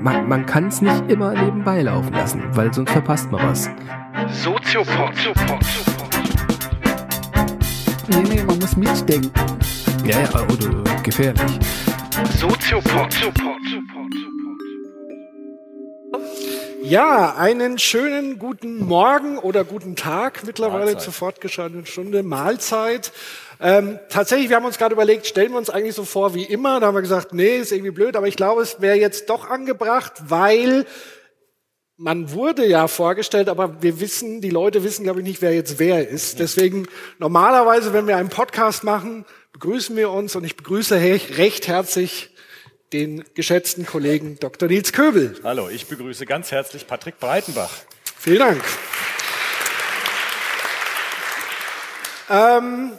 man, man kann es nicht immer nebenbei laufen lassen, weil sonst verpasst man was. Soziopod. Nee, nee, man muss mitdenken. Ja, ja, oder gefährlich. Soziopod. Ja, einen schönen guten Morgen oder guten Tag mittlerweile Mahlzeit. zur fortgeschrittenen Stunde. Mahlzeit. Ähm, tatsächlich, wir haben uns gerade überlegt, stellen wir uns eigentlich so vor wie immer. Da haben wir gesagt, nee, ist irgendwie blöd, aber ich glaube, es wäre jetzt doch angebracht, weil man wurde ja vorgestellt, aber wir wissen, die Leute wissen, glaube ich, nicht, wer jetzt wer ist. Deswegen normalerweise, wenn wir einen Podcast machen, begrüßen wir uns und ich begrüße recht herzlich den geschätzten Kollegen Dr. Nils Köbel. Hallo, ich begrüße ganz herzlich Patrick Breitenbach. Vielen Dank. Ähm,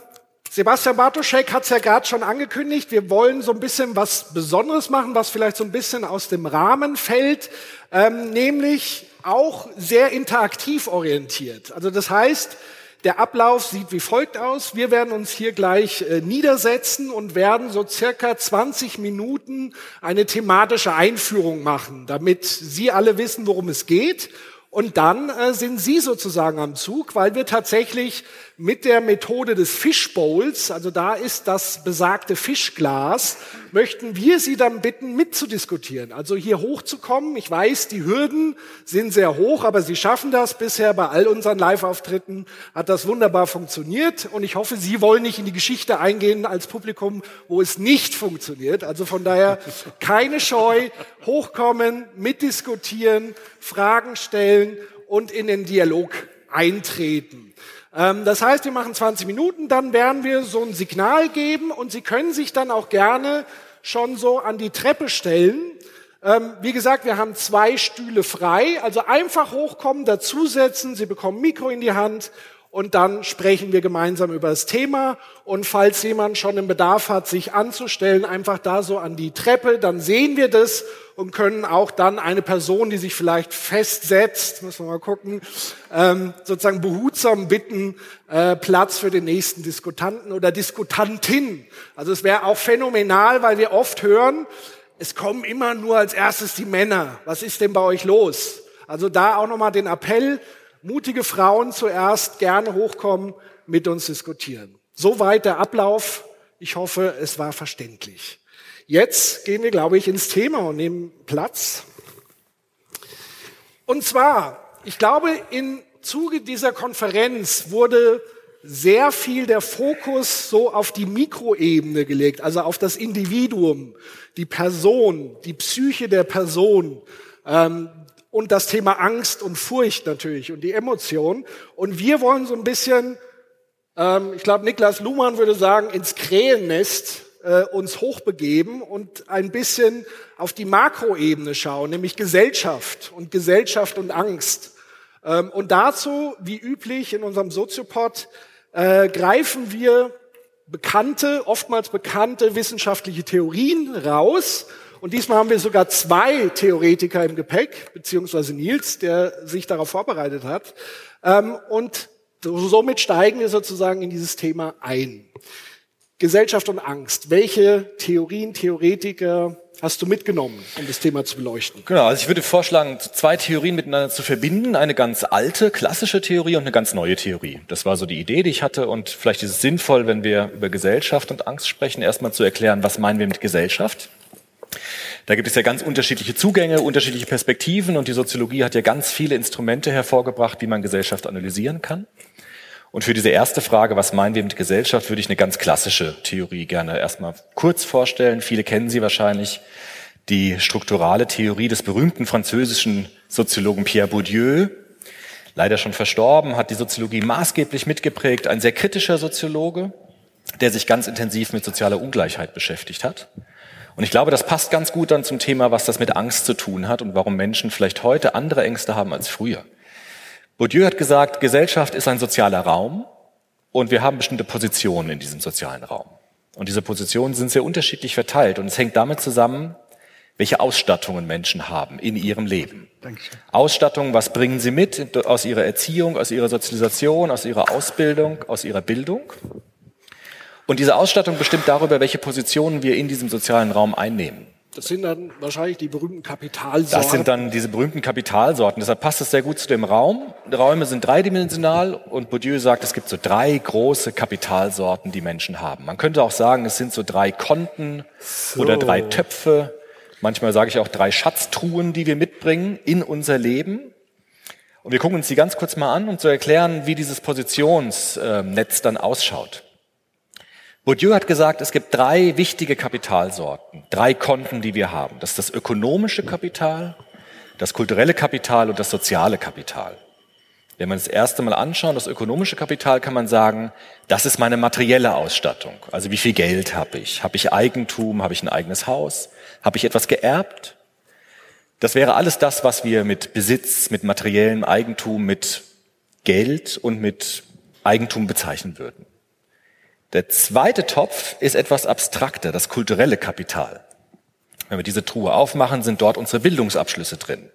Sebastian Bartoschek hat es ja gerade schon angekündigt. Wir wollen so ein bisschen was Besonderes machen, was vielleicht so ein bisschen aus dem Rahmen fällt, ähm, nämlich auch sehr interaktiv orientiert. Also das heißt, der Ablauf sieht wie folgt aus. Wir werden uns hier gleich äh, niedersetzen und werden so circa 20 Minuten eine thematische Einführung machen, damit Sie alle wissen, worum es geht. Und dann äh, sind Sie sozusagen am Zug, weil wir tatsächlich mit der Methode des Fishbowls, also da ist das besagte Fischglas, möchten wir Sie dann bitten, mitzudiskutieren. Also hier hochzukommen. Ich weiß, die Hürden sind sehr hoch, aber Sie schaffen das. Bisher bei all unseren Live-Auftritten hat das wunderbar funktioniert. Und ich hoffe, Sie wollen nicht in die Geschichte eingehen als Publikum, wo es nicht funktioniert. Also von daher keine Scheu, hochkommen, mitdiskutieren, Fragen stellen und in den Dialog eintreten. Ähm, das heißt, wir machen 20 Minuten, dann werden wir so ein Signal geben und Sie können sich dann auch gerne schon so an die Treppe stellen. Ähm, wie gesagt, wir haben zwei Stühle frei, also einfach hochkommen, dazusetzen, Sie bekommen Mikro in die Hand und dann sprechen wir gemeinsam über das Thema. Und falls jemand schon einen Bedarf hat, sich anzustellen, einfach da so an die Treppe, dann sehen wir das und können auch dann eine Person, die sich vielleicht festsetzt, müssen wir mal gucken, ähm, sozusagen behutsam bitten, äh, Platz für den nächsten Diskutanten oder Diskutantin. Also es wäre auch phänomenal, weil wir oft hören, es kommen immer nur als erstes die Männer. Was ist denn bei euch los? Also da auch nochmal den Appell, mutige Frauen zuerst gerne hochkommen, mit uns diskutieren. Soweit der Ablauf. Ich hoffe, es war verständlich. Jetzt gehen wir, glaube ich, ins Thema und nehmen Platz. Und zwar, ich glaube, im Zuge dieser Konferenz wurde sehr viel der Fokus so auf die Mikroebene gelegt, also auf das Individuum, die Person, die Psyche der Person ähm, und das Thema Angst und Furcht natürlich und die Emotion. Und wir wollen so ein bisschen, ähm, ich glaube, Niklas Luhmann würde sagen, ins Krähennest äh, uns hochbegeben und ein bisschen auf die Makroebene schauen, nämlich Gesellschaft und Gesellschaft und Angst. Ähm, und dazu, wie üblich in unserem Soziopod, äh, greifen wir bekannte, oftmals bekannte wissenschaftliche Theorien raus. Und diesmal haben wir sogar zwei Theoretiker im Gepäck, beziehungsweise Nils, der sich darauf vorbereitet hat. Ähm, und somit steigen wir sozusagen in dieses Thema ein. Gesellschaft und Angst. Welche Theorien, Theoretiker hast du mitgenommen, um das Thema zu beleuchten? Genau, also ich würde vorschlagen, zwei Theorien miteinander zu verbinden. Eine ganz alte, klassische Theorie und eine ganz neue Theorie. Das war so die Idee, die ich hatte. Und vielleicht ist es sinnvoll, wenn wir über Gesellschaft und Angst sprechen, erstmal zu erklären, was meinen wir mit Gesellschaft. Da gibt es ja ganz unterschiedliche Zugänge, unterschiedliche Perspektiven und die Soziologie hat ja ganz viele Instrumente hervorgebracht, wie man Gesellschaft analysieren kann. Und für diese erste Frage, was meinen wir mit Gesellschaft, würde ich eine ganz klassische Theorie gerne erstmal kurz vorstellen. Viele kennen sie wahrscheinlich. Die strukturale Theorie des berühmten französischen Soziologen Pierre Bourdieu, leider schon verstorben, hat die Soziologie maßgeblich mitgeprägt. Ein sehr kritischer Soziologe, der sich ganz intensiv mit sozialer Ungleichheit beschäftigt hat. Und ich glaube, das passt ganz gut dann zum Thema, was das mit Angst zu tun hat und warum Menschen vielleicht heute andere Ängste haben als früher. Bourdieu hat gesagt, Gesellschaft ist ein sozialer Raum und wir haben bestimmte Positionen in diesem sozialen Raum. Und diese Positionen sind sehr unterschiedlich verteilt und es hängt damit zusammen, welche Ausstattungen Menschen haben in ihrem Leben. Dankeschön. Ausstattung, was bringen sie mit aus ihrer Erziehung, aus ihrer Sozialisation, aus ihrer Ausbildung, aus ihrer Bildung? Und diese Ausstattung bestimmt darüber, welche Positionen wir in diesem sozialen Raum einnehmen. Das sind dann wahrscheinlich die berühmten Kapitalsorten. Das sind dann diese berühmten Kapitalsorten. Deshalb passt es sehr gut zu dem Raum. Die Räume sind dreidimensional und Bourdieu sagt, es gibt so drei große Kapitalsorten, die Menschen haben. Man könnte auch sagen, es sind so drei Konten so. oder drei Töpfe. Manchmal sage ich auch drei Schatztruhen, die wir mitbringen in unser Leben. Und wir gucken uns die ganz kurz mal an, um zu erklären, wie dieses Positionsnetz dann ausschaut. Bourdieu hat gesagt, es gibt drei wichtige Kapitalsorten, drei Konten, die wir haben. Das ist das ökonomische Kapital, das kulturelle Kapital und das soziale Kapital. Wenn man das erste Mal anschaut, das ökonomische Kapital, kann man sagen, das ist meine materielle Ausstattung. Also wie viel Geld habe ich? Habe ich Eigentum? Habe ich ein eigenes Haus? Habe ich etwas geerbt? Das wäre alles das, was wir mit Besitz, mit materiellem Eigentum, mit Geld und mit Eigentum bezeichnen würden. Der zweite Topf ist etwas abstrakter, das kulturelle Kapital. Wenn wir diese Truhe aufmachen, sind dort unsere Bildungsabschlüsse drin.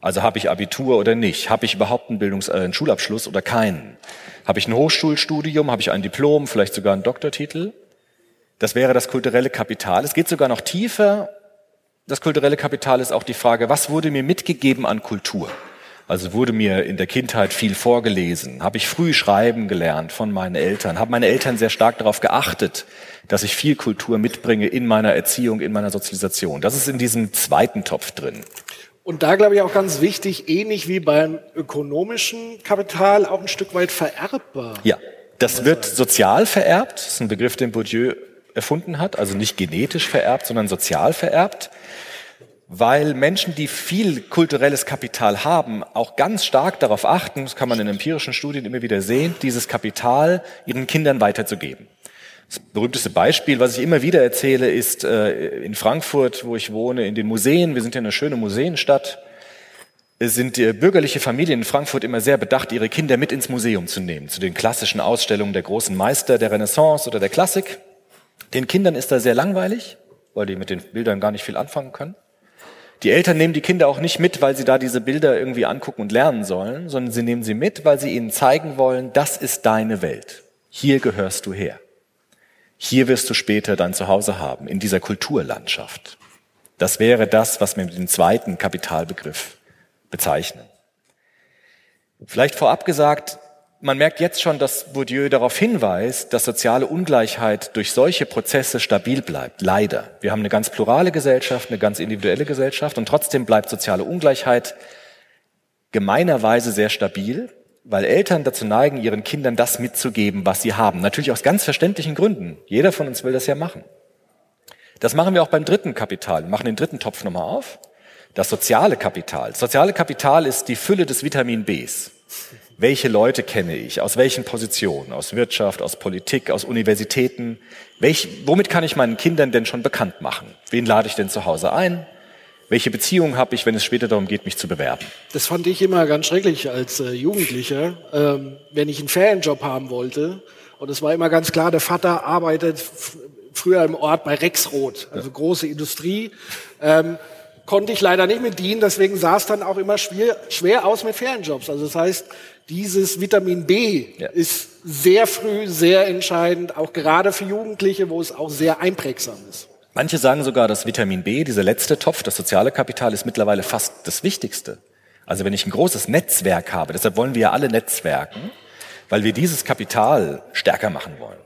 Also habe ich Abitur oder nicht? Habe ich überhaupt einen, Bildungs äh, einen Schulabschluss oder keinen? Habe ich ein Hochschulstudium? Habe ich ein Diplom? Vielleicht sogar einen Doktortitel? Das wäre das kulturelle Kapital. Es geht sogar noch tiefer. Das kulturelle Kapital ist auch die Frage, was wurde mir mitgegeben an Kultur? Also wurde mir in der Kindheit viel vorgelesen, habe ich früh schreiben gelernt von meinen Eltern, haben meine Eltern sehr stark darauf geachtet, dass ich viel Kultur mitbringe in meiner Erziehung, in meiner Sozialisation. Das ist in diesem zweiten Topf drin. Und da glaube ich auch ganz wichtig, ähnlich wie beim ökonomischen Kapital, auch ein Stück weit vererbbar. Ja, das wird sozial vererbt. Das ist ein Begriff, den Bourdieu erfunden hat. Also nicht genetisch vererbt, sondern sozial vererbt weil Menschen, die viel kulturelles Kapital haben, auch ganz stark darauf achten, das kann man in empirischen Studien immer wieder sehen, dieses Kapital ihren Kindern weiterzugeben. Das berühmteste Beispiel, was ich immer wieder erzähle, ist äh, in Frankfurt, wo ich wohne, in den Museen. Wir sind ja eine schöne Museenstadt. Sind die bürgerliche Familien in Frankfurt immer sehr bedacht, ihre Kinder mit ins Museum zu nehmen, zu den klassischen Ausstellungen der großen Meister der Renaissance oder der Klassik. Den Kindern ist da sehr langweilig, weil die mit den Bildern gar nicht viel anfangen können. Die Eltern nehmen die Kinder auch nicht mit, weil sie da diese Bilder irgendwie angucken und lernen sollen, sondern sie nehmen sie mit, weil sie ihnen zeigen wollen, das ist deine Welt. Hier gehörst du her. Hier wirst du später dein Zuhause haben, in dieser Kulturlandschaft. Das wäre das, was wir mit dem zweiten Kapitalbegriff bezeichnen. Vielleicht vorab gesagt, man merkt jetzt schon, dass Bourdieu darauf hinweist, dass soziale Ungleichheit durch solche Prozesse stabil bleibt. Leider. Wir haben eine ganz plurale Gesellschaft, eine ganz individuelle Gesellschaft und trotzdem bleibt soziale Ungleichheit gemeinerweise sehr stabil, weil Eltern dazu neigen, ihren Kindern das mitzugeben, was sie haben. Natürlich aus ganz verständlichen Gründen. Jeder von uns will das ja machen. Das machen wir auch beim dritten Kapital. Wir machen den dritten Topf nochmal auf. Das soziale Kapital. Das soziale Kapital ist die Fülle des Vitamin Bs welche Leute kenne ich, aus welchen Positionen, aus Wirtschaft, aus Politik, aus Universitäten, welch, womit kann ich meinen Kindern denn schon bekannt machen? Wen lade ich denn zu Hause ein? Welche Beziehungen habe ich, wenn es später darum geht, mich zu bewerben? Das fand ich immer ganz schrecklich als äh, Jugendlicher, ähm, wenn ich einen Ferienjob haben wollte. Und es war immer ganz klar, der Vater arbeitet früher im Ort bei Rexroth, also große Industrie. Ähm, konnte ich leider nicht mit dienen, deswegen sah es dann auch immer schwer, schwer aus mit Ferienjobs. Also das heißt, dieses Vitamin B ja. ist sehr früh sehr entscheidend, auch gerade für Jugendliche, wo es auch sehr einprägsam ist. Manche sagen sogar, dass Vitamin B, dieser letzte Topf, das soziale Kapital, ist mittlerweile fast das Wichtigste. Also wenn ich ein großes Netzwerk habe, deshalb wollen wir ja alle Netzwerken, weil wir dieses Kapital stärker machen wollen.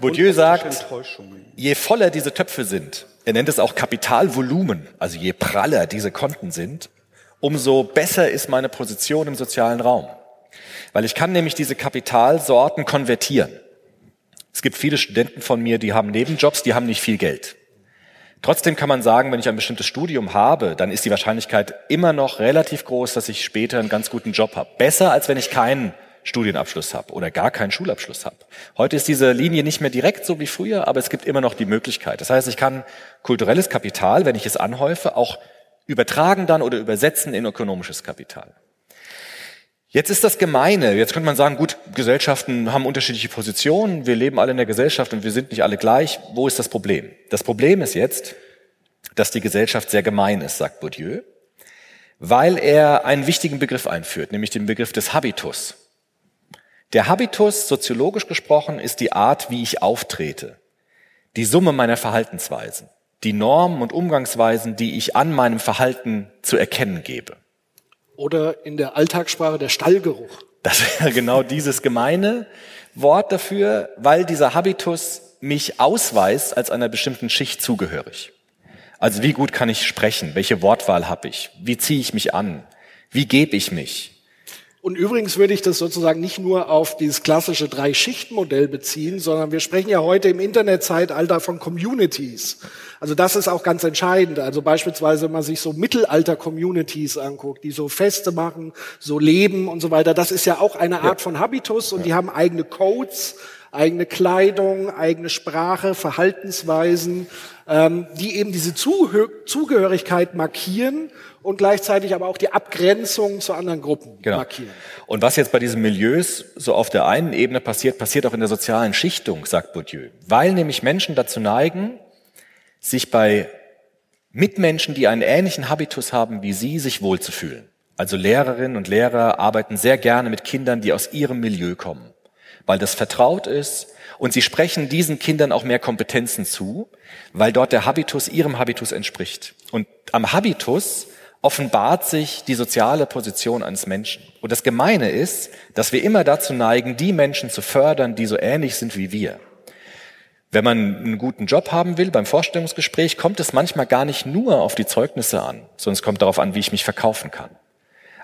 Bourdieu sagt, je voller diese Töpfe sind, er nennt es auch Kapitalvolumen, also je praller diese Konten sind, umso besser ist meine Position im sozialen Raum. Weil ich kann nämlich diese Kapitalsorten konvertieren. Es gibt viele Studenten von mir, die haben Nebenjobs, die haben nicht viel Geld. Trotzdem kann man sagen, wenn ich ein bestimmtes Studium habe, dann ist die Wahrscheinlichkeit immer noch relativ groß, dass ich später einen ganz guten Job habe. Besser, als wenn ich keinen Studienabschluss habe oder gar keinen Schulabschluss habe. Heute ist diese Linie nicht mehr direkt so wie früher, aber es gibt immer noch die Möglichkeit. Das heißt, ich kann kulturelles Kapital, wenn ich es anhäufe, auch übertragen dann oder übersetzen in ökonomisches Kapital. Jetzt ist das Gemeine. Jetzt könnte man sagen, gut, Gesellschaften haben unterschiedliche Positionen. Wir leben alle in der Gesellschaft und wir sind nicht alle gleich. Wo ist das Problem? Das Problem ist jetzt, dass die Gesellschaft sehr gemein ist, sagt Bourdieu, weil er einen wichtigen Begriff einführt, nämlich den Begriff des Habitus. Der Habitus, soziologisch gesprochen, ist die Art, wie ich auftrete, die Summe meiner Verhaltensweisen, die Normen und Umgangsweisen, die ich an meinem Verhalten zu erkennen gebe. Oder in der Alltagssprache der Stallgeruch. Das wäre genau dieses gemeine Wort dafür, weil dieser Habitus mich ausweist als einer bestimmten Schicht zugehörig. Also wie gut kann ich sprechen? Welche Wortwahl habe ich? Wie ziehe ich mich an? Wie gebe ich mich? Und übrigens würde ich das sozusagen nicht nur auf dieses klassische Drei-Schicht-Modell beziehen, sondern wir sprechen ja heute im Internetzeitalter von Communities. Also das ist auch ganz entscheidend. Also beispielsweise, wenn man sich so Mittelalter-Communities anguckt, die so Feste machen, so leben und so weiter, das ist ja auch eine Art von Habitus und die haben eigene Codes, eigene Kleidung, eigene Sprache, Verhaltensweisen, ähm, die eben diese Zuhö Zugehörigkeit markieren und gleichzeitig aber auch die Abgrenzung zu anderen Gruppen genau. markieren. Und was jetzt bei diesen Milieus so auf der einen Ebene passiert, passiert auch in der sozialen Schichtung, sagt Bourdieu. Weil nämlich Menschen dazu neigen, sich bei Mitmenschen, die einen ähnlichen Habitus haben wie sie, sich wohlzufühlen. Also Lehrerinnen und Lehrer arbeiten sehr gerne mit Kindern, die aus ihrem Milieu kommen weil das vertraut ist und sie sprechen diesen Kindern auch mehr Kompetenzen zu, weil dort der Habitus ihrem Habitus entspricht. Und am Habitus offenbart sich die soziale Position eines Menschen. Und das Gemeine ist, dass wir immer dazu neigen, die Menschen zu fördern, die so ähnlich sind wie wir. Wenn man einen guten Job haben will beim Vorstellungsgespräch, kommt es manchmal gar nicht nur auf die Zeugnisse an, sondern es kommt darauf an, wie ich mich verkaufen kann.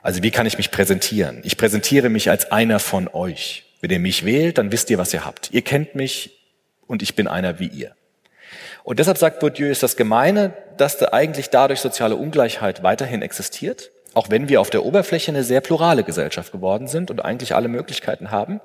Also wie kann ich mich präsentieren? Ich präsentiere mich als einer von euch. Wenn ihr mich wählt, dann wisst ihr, was ihr habt. Ihr kennt mich und ich bin einer wie ihr. Und deshalb sagt Bourdieu, ist das Gemeine, dass da eigentlich dadurch soziale Ungleichheit weiterhin existiert, auch wenn wir auf der Oberfläche eine sehr plurale Gesellschaft geworden sind und eigentlich alle Möglichkeiten haben.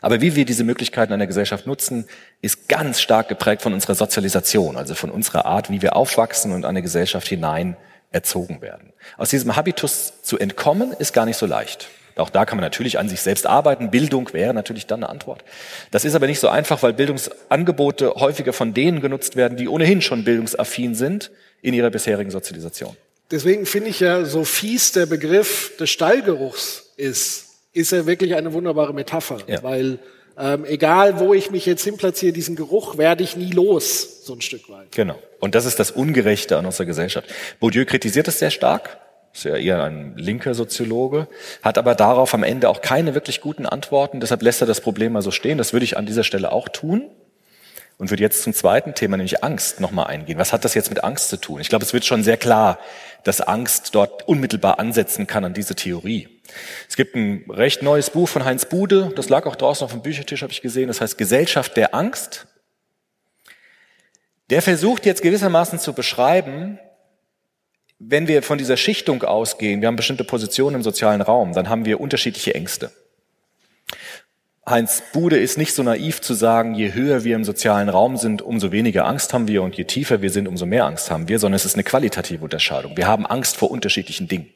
Aber wie wir diese Möglichkeiten einer Gesellschaft nutzen, ist ganz stark geprägt von unserer Sozialisation, also von unserer Art, wie wir aufwachsen und eine Gesellschaft hinein erzogen werden. Aus diesem Habitus zu entkommen, ist gar nicht so leicht. Auch da kann man natürlich an sich selbst arbeiten. Bildung wäre natürlich dann eine Antwort. Das ist aber nicht so einfach, weil Bildungsangebote häufiger von denen genutzt werden, die ohnehin schon bildungsaffin sind in ihrer bisherigen Sozialisation. Deswegen finde ich ja, so fies der Begriff des Stallgeruchs ist, ist er wirklich eine wunderbare Metapher, ja. weil ähm, egal wo ich mich jetzt hinplatziere, diesen Geruch werde ich nie los, so ein Stück weit. Genau. Und das ist das Ungerechte an unserer Gesellschaft. Bourdieu kritisiert es sehr stark ist ja eher ein linker Soziologe, hat aber darauf am Ende auch keine wirklich guten Antworten. Deshalb lässt er das Problem mal so stehen. Das würde ich an dieser Stelle auch tun und würde jetzt zum zweiten Thema, nämlich Angst, nochmal eingehen. Was hat das jetzt mit Angst zu tun? Ich glaube, es wird schon sehr klar, dass Angst dort unmittelbar ansetzen kann an diese Theorie. Es gibt ein recht neues Buch von Heinz Bude, das lag auch draußen auf dem Büchertisch, habe ich gesehen, das heißt Gesellschaft der Angst. Der versucht jetzt gewissermaßen zu beschreiben, wenn wir von dieser Schichtung ausgehen, wir haben bestimmte Positionen im sozialen Raum, dann haben wir unterschiedliche Ängste. Heinz Bude ist nicht so naiv zu sagen, je höher wir im sozialen Raum sind, umso weniger Angst haben wir und je tiefer wir sind, umso mehr Angst haben wir, sondern es ist eine qualitative Unterscheidung. Wir haben Angst vor unterschiedlichen Dingen.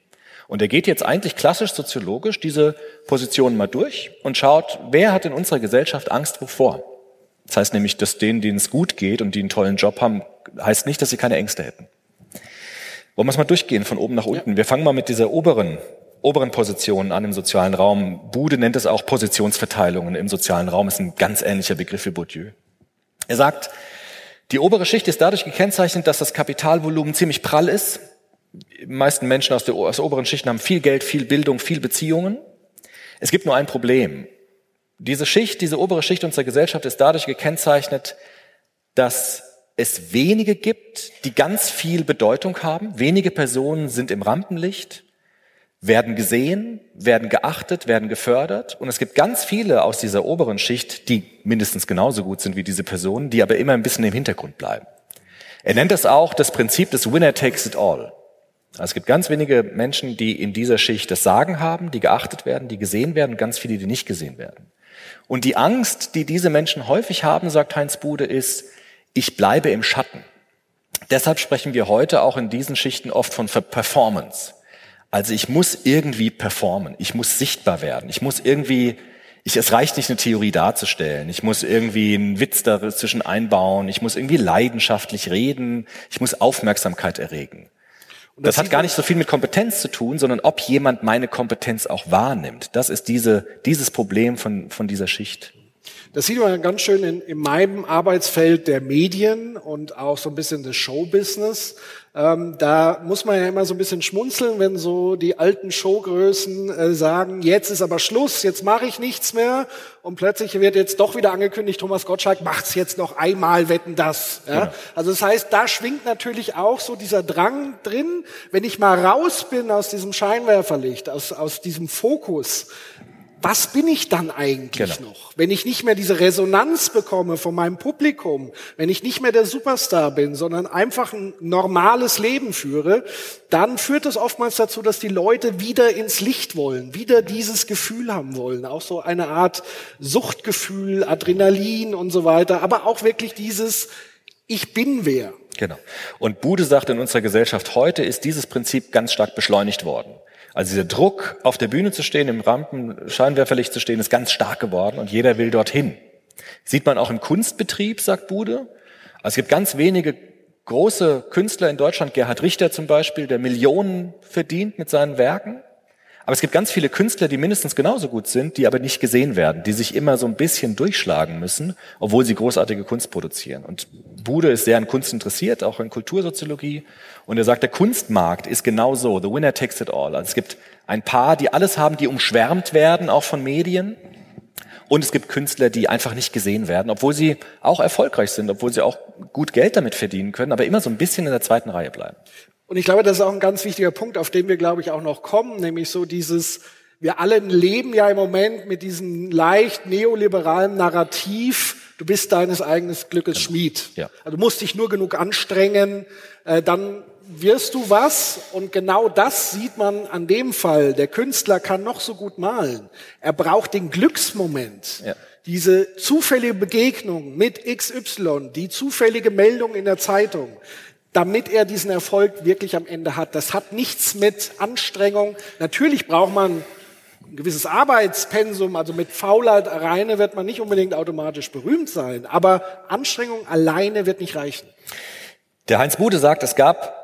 Und er geht jetzt eigentlich klassisch soziologisch diese Positionen mal durch und schaut, wer hat in unserer Gesellschaft Angst wovor? Das heißt nämlich, dass denen, denen es gut geht und die einen tollen Job haben, heißt nicht, dass sie keine Ängste hätten. Wollen wir es mal durchgehen von oben nach unten? Ja. Wir fangen mal mit dieser oberen, oberen Position an im sozialen Raum. Bude nennt es auch Positionsverteilungen im sozialen Raum, ist ein ganz ähnlicher Begriff für Bourdieu. Er sagt, die obere Schicht ist dadurch gekennzeichnet, dass das Kapitalvolumen ziemlich prall ist. Die meisten Menschen aus, der, aus der oberen Schichten haben viel Geld, viel Bildung, viel Beziehungen. Es gibt nur ein Problem. Diese Schicht, diese obere Schicht unserer Gesellschaft ist dadurch gekennzeichnet, dass es wenige gibt, die ganz viel Bedeutung haben. Wenige Personen sind im Rampenlicht, werden gesehen, werden geachtet, werden gefördert. Und es gibt ganz viele aus dieser oberen Schicht, die mindestens genauso gut sind wie diese Personen, die aber immer ein bisschen im Hintergrund bleiben. Er nennt das auch das Prinzip des Winner takes it all. Also es gibt ganz wenige Menschen, die in dieser Schicht das Sagen haben, die geachtet werden, die gesehen werden, ganz viele, die nicht gesehen werden. Und die Angst, die diese Menschen häufig haben, sagt Heinz Bude, ist, ich bleibe im Schatten. Deshalb sprechen wir heute auch in diesen Schichten oft von Performance. Also ich muss irgendwie performen, ich muss sichtbar werden, ich muss irgendwie, ich, es reicht nicht eine Theorie darzustellen, ich muss irgendwie einen Witz dazwischen einbauen, ich muss irgendwie leidenschaftlich reden, ich muss Aufmerksamkeit erregen. Das, das hat gar nicht so viel mit Kompetenz zu tun, sondern ob jemand meine Kompetenz auch wahrnimmt. Das ist diese, dieses Problem von, von dieser Schicht. Das sieht man ganz schön in, in meinem Arbeitsfeld der Medien und auch so ein bisschen des Showbusiness. Ähm, da muss man ja immer so ein bisschen schmunzeln, wenn so die alten Showgrößen äh, sagen, jetzt ist aber Schluss, jetzt mache ich nichts mehr. Und plötzlich wird jetzt doch wieder angekündigt, Thomas Gottschalk macht's jetzt noch einmal, wetten das. Ja? Genau. Also das heißt, da schwingt natürlich auch so dieser Drang drin, wenn ich mal raus bin aus diesem Scheinwerferlicht, aus, aus diesem Fokus, was bin ich dann eigentlich Genau. noch? Wenn ich nicht mehr diese Resonanz bekomme von meinem Publikum, wenn ich nicht mehr der Superstar bin, sondern einfach ein normales Leben führe, dann führt es oftmals dazu, dass die Leute wieder ins Licht wollen, wieder dieses Gefühl haben wollen. Auch so eine Art Suchtgefühl, Adrenalin und so weiter, aber auch wirklich dieses Ich bin wer. Genau. Und Bude sagt, in unserer Gesellschaft heute ist dieses Prinzip ganz stark beschleunigt worden. Also dieser Druck, auf der Bühne zu stehen, im Rampenscheinwerferlicht zu stehen, ist ganz stark geworden und jeder will dorthin. Sieht man auch im Kunstbetrieb, sagt Bude. Also es gibt ganz wenige große Künstler in Deutschland, Gerhard Richter zum Beispiel, der Millionen verdient mit seinen Werken. Aber es gibt ganz viele Künstler, die mindestens genauso gut sind, die aber nicht gesehen werden, die sich immer so ein bisschen durchschlagen müssen, obwohl sie großartige Kunst produzieren. Und Bude ist sehr an Kunst interessiert, auch in Kultursoziologie. Und er sagt, der Kunstmarkt ist genau so. The winner takes it all. Also es gibt ein paar, die alles haben, die umschwärmt werden, auch von Medien. Und es gibt Künstler, die einfach nicht gesehen werden, obwohl sie auch erfolgreich sind, obwohl sie auch gut Geld damit verdienen können, aber immer so ein bisschen in der zweiten Reihe bleiben. Und ich glaube, das ist auch ein ganz wichtiger Punkt, auf den wir, glaube ich, auch noch kommen, nämlich so dieses, wir alle leben ja im Moment mit diesem leicht neoliberalen Narrativ, du bist deines eigenen Glückes Schmied. Ja. Also du musst dich nur genug anstrengen, äh, dann wirst du was. Und genau das sieht man an dem Fall. Der Künstler kann noch so gut malen. Er braucht den Glücksmoment. Ja. Diese zufällige Begegnung mit XY, die zufällige Meldung in der Zeitung, damit er diesen Erfolg wirklich am Ende hat. Das hat nichts mit Anstrengung. Natürlich braucht man ein gewisses Arbeitspensum, also mit Faulheit alleine wird man nicht unbedingt automatisch berühmt sein, aber Anstrengung alleine wird nicht reichen. Der Heinz Bude sagt, es gab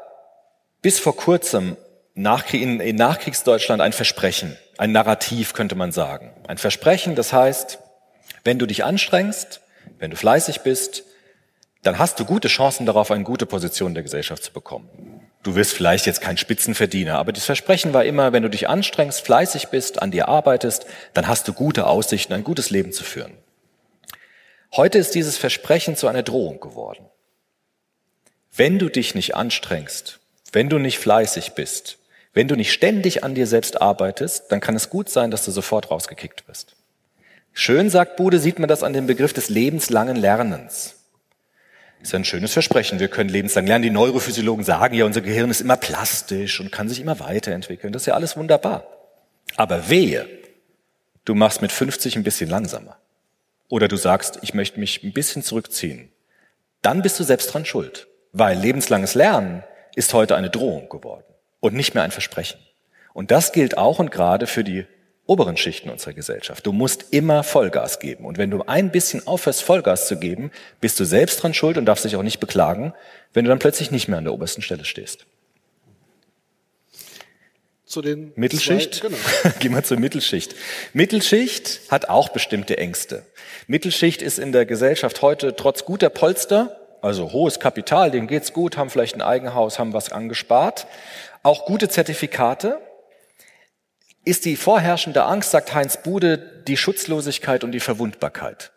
bis vor kurzem in Nachkriegsdeutschland ein Versprechen, ein Narrativ könnte man sagen. Ein Versprechen, das heißt, wenn du dich anstrengst, wenn du fleißig bist, dann hast du gute Chancen darauf, eine gute Position in der Gesellschaft zu bekommen. Du wirst vielleicht jetzt kein Spitzenverdiener, aber das Versprechen war immer, wenn du dich anstrengst, fleißig bist, an dir arbeitest, dann hast du gute Aussichten, ein gutes Leben zu führen. Heute ist dieses Versprechen zu einer Drohung geworden. Wenn du dich nicht anstrengst, wenn du nicht fleißig bist, wenn du nicht ständig an dir selbst arbeitest, dann kann es gut sein, dass du sofort rausgekickt wirst. Schön, sagt Bude, sieht man das an dem Begriff des lebenslangen Lernens. Ist ein schönes Versprechen. Wir können lebenslang lernen. Die Neurophysiologen sagen ja, unser Gehirn ist immer plastisch und kann sich immer weiterentwickeln. Das ist ja alles wunderbar. Aber wehe, du machst mit 50 ein bisschen langsamer. Oder du sagst, ich möchte mich ein bisschen zurückziehen. Dann bist du selbst dran schuld. Weil lebenslanges Lernen ist heute eine Drohung geworden und nicht mehr ein Versprechen. Und das gilt auch und gerade für die oberen Schichten unserer Gesellschaft. Du musst immer Vollgas geben. Und wenn du ein bisschen aufhörst, Vollgas zu geben, bist du selbst dran schuld und darfst dich auch nicht beklagen, wenn du dann plötzlich nicht mehr an der obersten Stelle stehst. Zu den Mittelschicht? Zwei, genau. Gehen wir zur Mittelschicht. Mittelschicht hat auch bestimmte Ängste. Mittelschicht ist in der Gesellschaft heute trotz guter Polster, also hohes Kapital, denen geht's gut, haben vielleicht ein Eigenhaus, haben was angespart, auch gute Zertifikate, ist die vorherrschende Angst, sagt Heinz Bude, die Schutzlosigkeit und die Verwundbarkeit.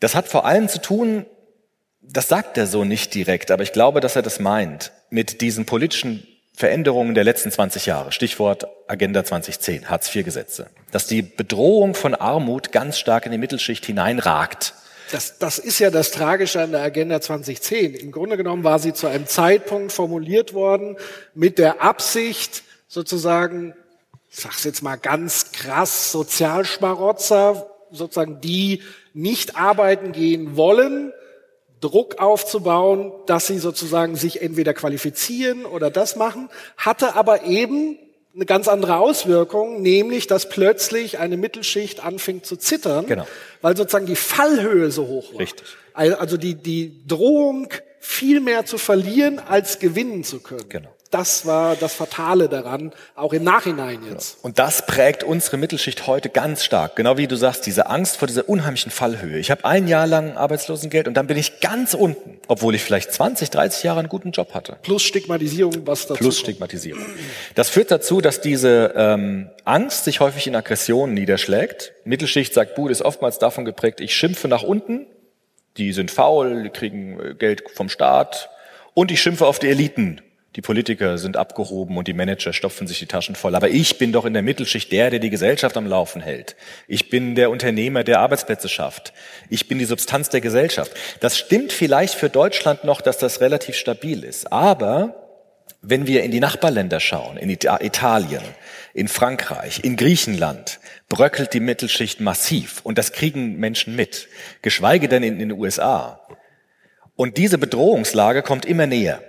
Das hat vor allem zu tun, das sagt er so nicht direkt, aber ich glaube, dass er das meint, mit diesen politischen Veränderungen der letzten 20 Jahre, Stichwort Agenda 2010, Hartz-IV-Gesetze, dass die Bedrohung von Armut ganz stark in die Mittelschicht hineinragt. Das, das ist ja das Tragische an der Agenda 2010. Im Grunde genommen war sie zu einem Zeitpunkt formuliert worden mit der Absicht, sozusagen, ich sag's jetzt mal ganz krass, Sozialschmarotzer, sozusagen die nicht arbeiten gehen wollen, Druck aufzubauen, dass sie sozusagen sich entweder qualifizieren oder das machen, hatte aber eben eine ganz andere Auswirkung, nämlich dass plötzlich eine Mittelschicht anfing zu zittern, Genau. weil sozusagen die Fallhöhe so hoch war. Richtig. Also die, die Drohung, viel mehr zu verlieren, als gewinnen zu können. Genau. Das war das Fatale daran, auch im Nachhinein jetzt. Und das prägt unsere Mittelschicht heute ganz stark. Genau wie du sagst, diese Angst vor dieser unheimlichen Fallhöhe. Ich habe ein Jahr lang Arbeitslosengeld und dann bin ich ganz unten, obwohl ich vielleicht 20, 30 Jahre einen guten Job hatte. Plus Stigmatisierung, was dazu Plus kommt. Stigmatisierung. Das führt dazu, dass diese ähm, Angst sich häufig in Aggressionen niederschlägt. Mittelschicht, sagt Bude, ist oftmals davon geprägt, ich schimpfe nach unten, die sind faul, die kriegen äh, Geld vom Staat und ich schimpfe auf die Eliten. Die Politiker sind abgehoben und die Manager stopfen sich die Taschen voll. Aber ich bin doch in der Mittelschicht der, der die Gesellschaft am Laufen hält. Ich bin der Unternehmer, der Arbeitsplätze schafft. Ich bin die Substanz der Gesellschaft. Das stimmt vielleicht für Deutschland noch, dass das relativ stabil ist. Aber wenn wir in die Nachbarländer schauen, in Ita- Italien, in Frankreich, in Griechenland, bröckelt die Mittelschicht massiv. Und das kriegen Menschen mit. Geschweige denn in den USA. Und diese Bedrohungslage kommt immer näher.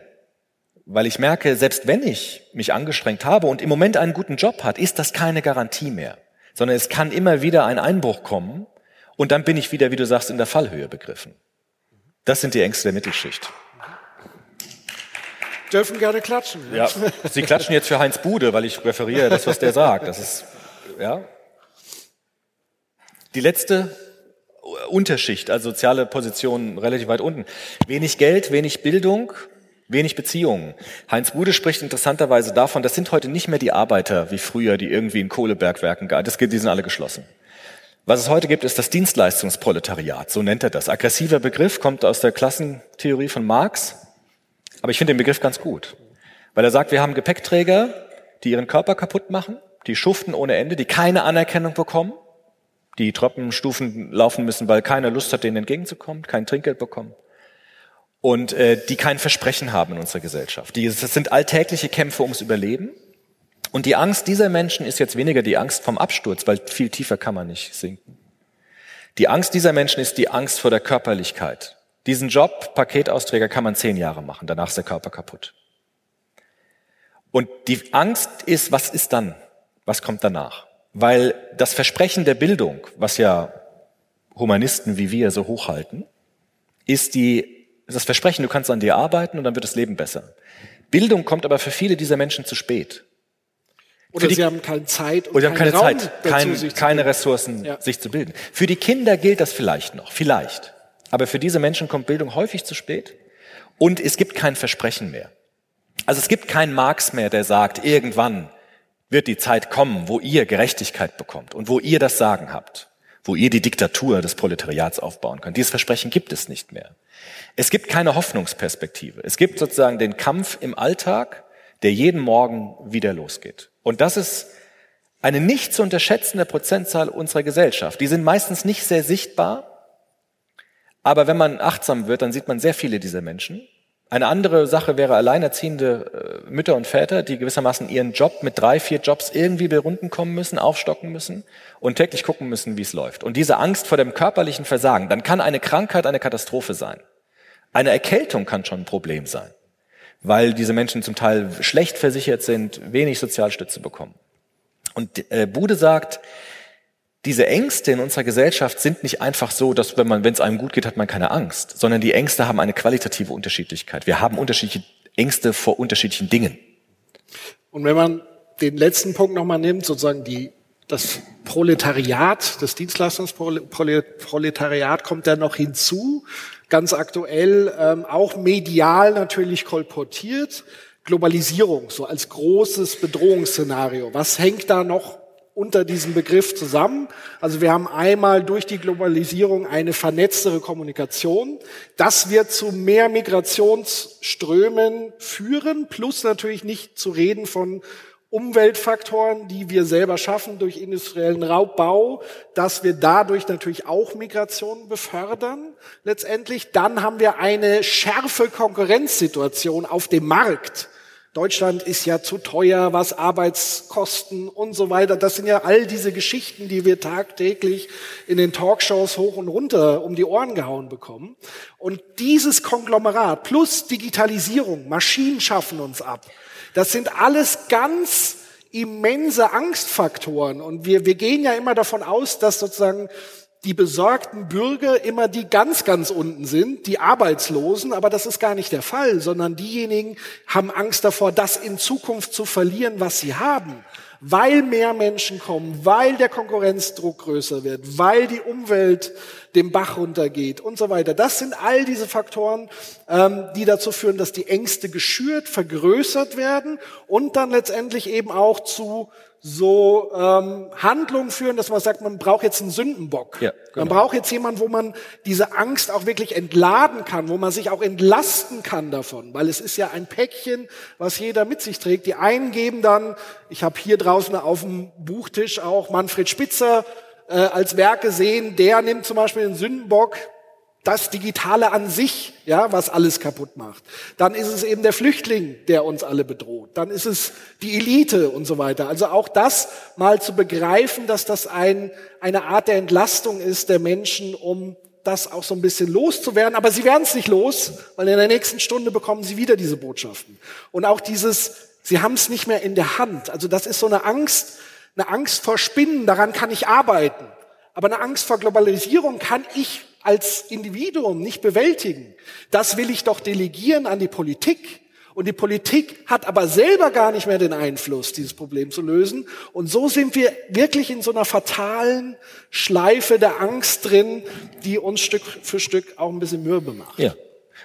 Weil ich merke, selbst wenn ich mich angestrengt habe und im Moment einen guten Job hat, ist das keine Garantie mehr. Sondern es kann immer wieder ein Einbruch kommen und dann bin ich wieder, wie du sagst, in der Fallhöhe begriffen. Das sind die Ängste der Mittelschicht. Dürfen gerne klatschen. Ja, Sie klatschen jetzt für Heinz Bude, weil ich referiere das, was der sagt. Das ist, ja. Die letzte Unterschicht, also soziale Position relativ weit unten. Wenig Geld, wenig Bildung, wenig Beziehungen. Heinz Bude spricht interessanterweise davon, das sind heute nicht mehr die Arbeiter wie früher, die irgendwie in Kohlebergwerken, ge- das, gibt- die sind alle geschlossen. Was es heute gibt, ist das Dienstleistungsproletariat, so nennt er das. Aggressiver Begriff, kommt aus der Klassentheorie von Marx. Aber ich finde den Begriff ganz gut. Weil er sagt, wir haben Gepäckträger, die ihren Körper kaputt machen, die schuften ohne Ende, die keine Anerkennung bekommen, die Treppenstufen laufen müssen, weil keiner Lust hat, denen entgegenzukommen, kein Trinkgeld bekommen. Und äh, die kein Versprechen haben in unserer Gesellschaft. Die, das sind alltägliche Kämpfe ums Überleben. Und die Angst dieser Menschen ist jetzt weniger die Angst vom Absturz, weil viel tiefer kann man nicht sinken. Die Angst dieser Menschen ist die Angst vor der Körperlichkeit. Diesen Job, Paketausträger, kann man zehn Jahre machen, danach ist der Körper kaputt. Und die Angst ist, was ist dann? Was kommt danach? Weil das Versprechen der Bildung, was ja Humanisten wie wir so hochhalten, ist die, ist das Versprechen, du kannst an dir arbeiten und dann wird das Leben besser. Bildung kommt aber für viele dieser Menschen zu spät. Oder die- sie haben keine Zeit und Oder haben keine Raum Zeit, dazu, kein, keine. Ressourcen, Ja. sich zu bilden. Für die Kinder gilt das vielleicht noch, vielleicht. Aber für diese Menschen kommt Bildung häufig zu spät und es gibt kein Versprechen mehr. Also es gibt keinen Marx mehr, der sagt, irgendwann wird die Zeit kommen, wo ihr Gerechtigkeit bekommt und wo ihr das Sagen habt, wo ihr die Diktatur des Proletariats aufbauen könnt. Dieses Versprechen gibt es nicht mehr. Es gibt keine Hoffnungsperspektive. Es gibt sozusagen den Kampf im Alltag, der jeden Morgen wieder losgeht. Und das ist eine nicht zu unterschätzende Prozentzahl unserer Gesellschaft. Die sind meistens nicht sehr sichtbar, aber wenn man achtsam wird, dann sieht man sehr viele dieser Menschen. Eine andere Sache wäre alleinerziehende äh, Mütter und Väter, die gewissermaßen ihren Job mit drei, vier Jobs irgendwie berunden kommen müssen, aufstocken müssen und täglich gucken müssen, wie es läuft. Und diese Angst vor dem körperlichen Versagen, dann kann eine Krankheit eine Katastrophe sein. Eine Erkältung kann schon ein Problem sein, weil diese Menschen zum Teil schlecht versichert sind, wenig Sozialstütze bekommen. Und äh, Bude sagt, diese Ängste in unserer Gesellschaft sind nicht einfach so, dass wenn man, wenn es einem gut geht, hat man keine Angst, sondern die Ängste haben eine qualitative Unterschiedlichkeit. Wir haben unterschiedliche Ängste vor unterschiedlichen Dingen. Und wenn man den letzten Punkt nochmal nimmt, sozusagen die, das Proletariat, das Dienstleistungsproletariat kommt da noch hinzu, ganz aktuell, ähm, auch medial natürlich kolportiert. Globalisierung, so als großes Bedrohungsszenario. Was hängt da noch unter diesem Begriff zusammen? Also wir haben einmal durch die Globalisierung eine vernetztere Kommunikation. Das wird zu mehr Migrationsströmen führen, plus natürlich nicht zu reden von Umweltfaktoren, die wir selber schaffen durch industriellen Raubbau, dass wir dadurch natürlich auch Migration befördern. Letztendlich dann haben wir eine schärfe Konkurrenzsituation auf dem Markt. Deutschland ist ja zu teuer, was Arbeitskosten und so weiter. Das sind ja all diese Geschichten, die wir tagtäglich in den Talkshows hoch und runter um die Ohren gehauen bekommen. Und dieses Konglomerat plus Digitalisierung, Maschinen schaffen uns ab. Das sind alles ganz immense Angstfaktoren. Und wir, wir gehen ja immer davon aus, dass sozusagen die besorgten Bürger immer die ganz, ganz unten sind, die Arbeitslosen, aber das ist gar nicht der Fall, sondern diejenigen haben Angst davor, das in Zukunft zu verlieren, was sie haben weil mehr Menschen kommen, weil der Konkurrenzdruck größer wird, weil die Umwelt dem Bach runtergeht und so weiter. Das sind all diese Faktoren, ähm, die dazu führen, dass die Ängste geschürt, vergrößert werden und dann letztendlich eben auch zu so ähm, Handlungen führen, dass man sagt, man braucht jetzt einen Sündenbock. Ja, genau. Man braucht jetzt jemanden, wo man diese Angst auch wirklich entladen kann, wo man sich auch entlasten kann davon, weil es ist ja ein Päckchen, was jeder mit sich trägt. Die einen geben dann, ich habe hier draußen auf dem Buchtisch auch Manfred Spitzer äh, als Werk gesehen, der nimmt zum Beispiel den Sündenbock, das Digitale an sich, ja, was alles kaputt macht. Dann ist es eben der Flüchtling, der uns alle bedroht. Dann ist es die Elite und so weiter. Also auch das mal zu begreifen, dass das ein, eine Art der Entlastung ist der Menschen, um das auch so ein bisschen loszuwerden. Aber sie werden es nicht los, weil in der nächsten Stunde bekommen sie wieder diese Botschaften. Und auch dieses, sie haben es nicht mehr in der Hand. Also das ist so eine Angst, eine Angst vor Spinnen, daran kann ich arbeiten. Aber eine Angst vor Globalisierung kann ich als Individuum nicht bewältigen. Das will ich doch delegieren an die Politik. Und die Politik hat aber selber gar nicht mehr den Einfluss, dieses Problem zu lösen. Und so sind wir wirklich in so einer fatalen Schleife der Angst drin, die uns Stück für Stück auch ein bisschen mürbe macht. Ja.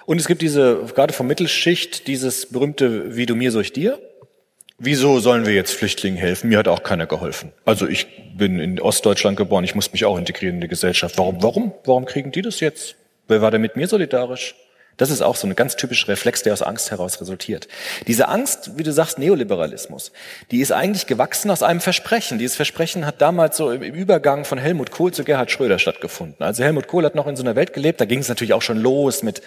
Und es gibt diese, gerade vom Mittelschicht, dieses berühmte Wie du mir, so ich dir. Wieso sollen wir jetzt Flüchtlingen helfen? Mir hat auch keiner geholfen. Also ich bin in Ostdeutschland geboren, ich muss mich auch integrieren in die Gesellschaft. Warum, warum, warum kriegen die das jetzt? Wer war denn mit mir solidarisch? Das ist auch so ein ganz typischer Reflex, der aus Angst heraus resultiert. Diese Angst, wie du sagst, Neoliberalismus, die ist eigentlich gewachsen aus einem Versprechen. Dieses Versprechen hat damals so im Übergang von Helmut Kohl zu Gerhard Schröder stattgefunden. Also Helmut Kohl hat noch in so einer Welt gelebt, da ging es natürlich auch schon los mit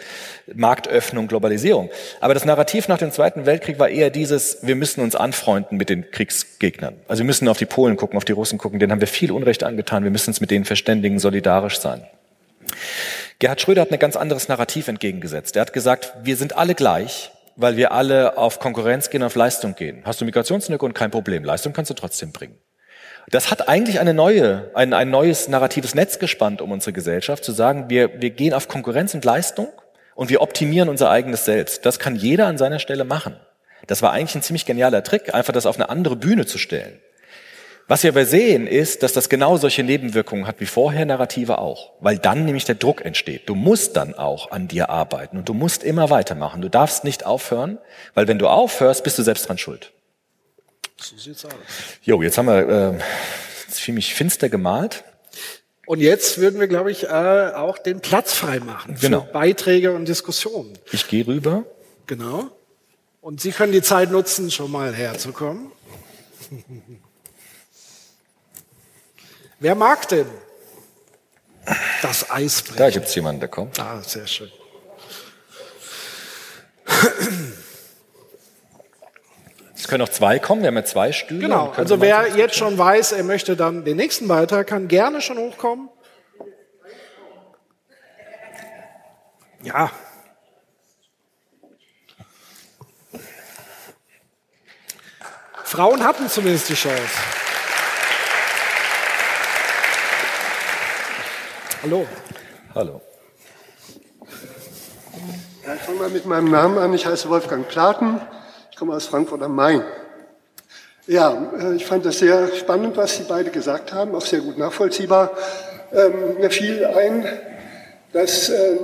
Marktöffnung, Globalisierung. Aber das Narrativ nach dem Zweiten Weltkrieg war eher dieses, wir müssen uns anfreunden mit den Kriegsgegnern. Also wir müssen auf die Polen gucken, auf die Russen gucken, denen haben wir viel Unrecht angetan, wir müssen uns mit denen verständigen, solidarisch sein. Gerhard Schröder hat ein ganz anderes Narrativ entgegengesetzt. Er hat gesagt, wir sind alle gleich, weil wir alle auf Konkurrenz gehen, auf Leistung gehen. Hast du Migrationshintergrund? Kein Problem. Leistung kannst du trotzdem bringen. Das hat eigentlich eine neue, ein, ein neues narratives Netz gespannt um unsere Gesellschaft, zu sagen, wir, wir gehen auf Konkurrenz und Leistung und wir optimieren unser eigenes Selbst. Das kann jeder an seiner Stelle machen. Das war eigentlich ein ziemlich genialer Trick, einfach das auf eine andere Bühne zu stellen. Was wir aber sehen, ist, dass das genau solche Nebenwirkungen hat wie vorher Narrative auch, weil dann nämlich der Druck entsteht. Du musst dann auch an dir arbeiten und du musst immer weitermachen. Du darfst nicht aufhören, weil wenn du aufhörst, bist du selbst dran schuld. So sieht's aus. Jo, jetzt haben wir äh, ziemlich finster gemalt. Und jetzt würden wir, glaube ich, äh, auch den Platz freimachen genau. für Beiträge und Diskussionen. Ich gehe rüber. Genau. Und Sie können die Zeit nutzen, schon mal herzukommen. Wer mag denn das Eisbrechen? Da gibt es jemanden, der kommt. Ah, sehr schön. Es können noch zwei kommen, wir haben ja zwei Stühle. Genau, also wer jetzt schon weiß, er möchte dann den nächsten Beitrag, kann gerne schon hochkommen. Ja. Frauen hatten zumindest die Chance. Hallo. Hallo. Ja, ich fange mal mit meinem Namen an. Ich heiße Wolfgang Platen. Ich komme aus Frankfurt am Main. Ja, äh, ich fand das sehr spannend, was Sie beide gesagt haben, auch sehr gut nachvollziehbar. Ähm, mir fiel ein, dass ähm,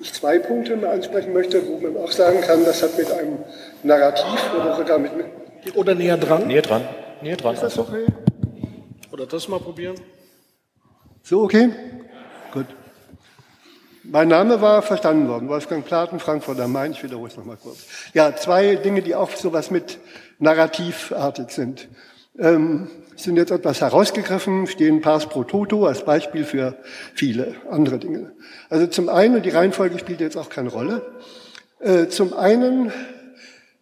ich zwei Punkte mal ansprechen möchte, wo man auch sagen kann, das hat mit einem Narrativ oder sogar mit... Oder näher dran. Näher dran. Näher dran. Ist das okay? Oder das mal probieren. So, okay? Gut. Mein Name war verstanden worden, Wolfgang Platen, Frankfurt am Main. Ich wiederhole es nochmal kurz. Ja, zwei Dinge, die auch sowas mit narrativartig sind. Ähm, sind jetzt etwas herausgegriffen, stehen Pars pro Toto als Beispiel für viele andere Dinge. Also zum einen, die Reihenfolge spielt jetzt auch keine Rolle, äh, zum einen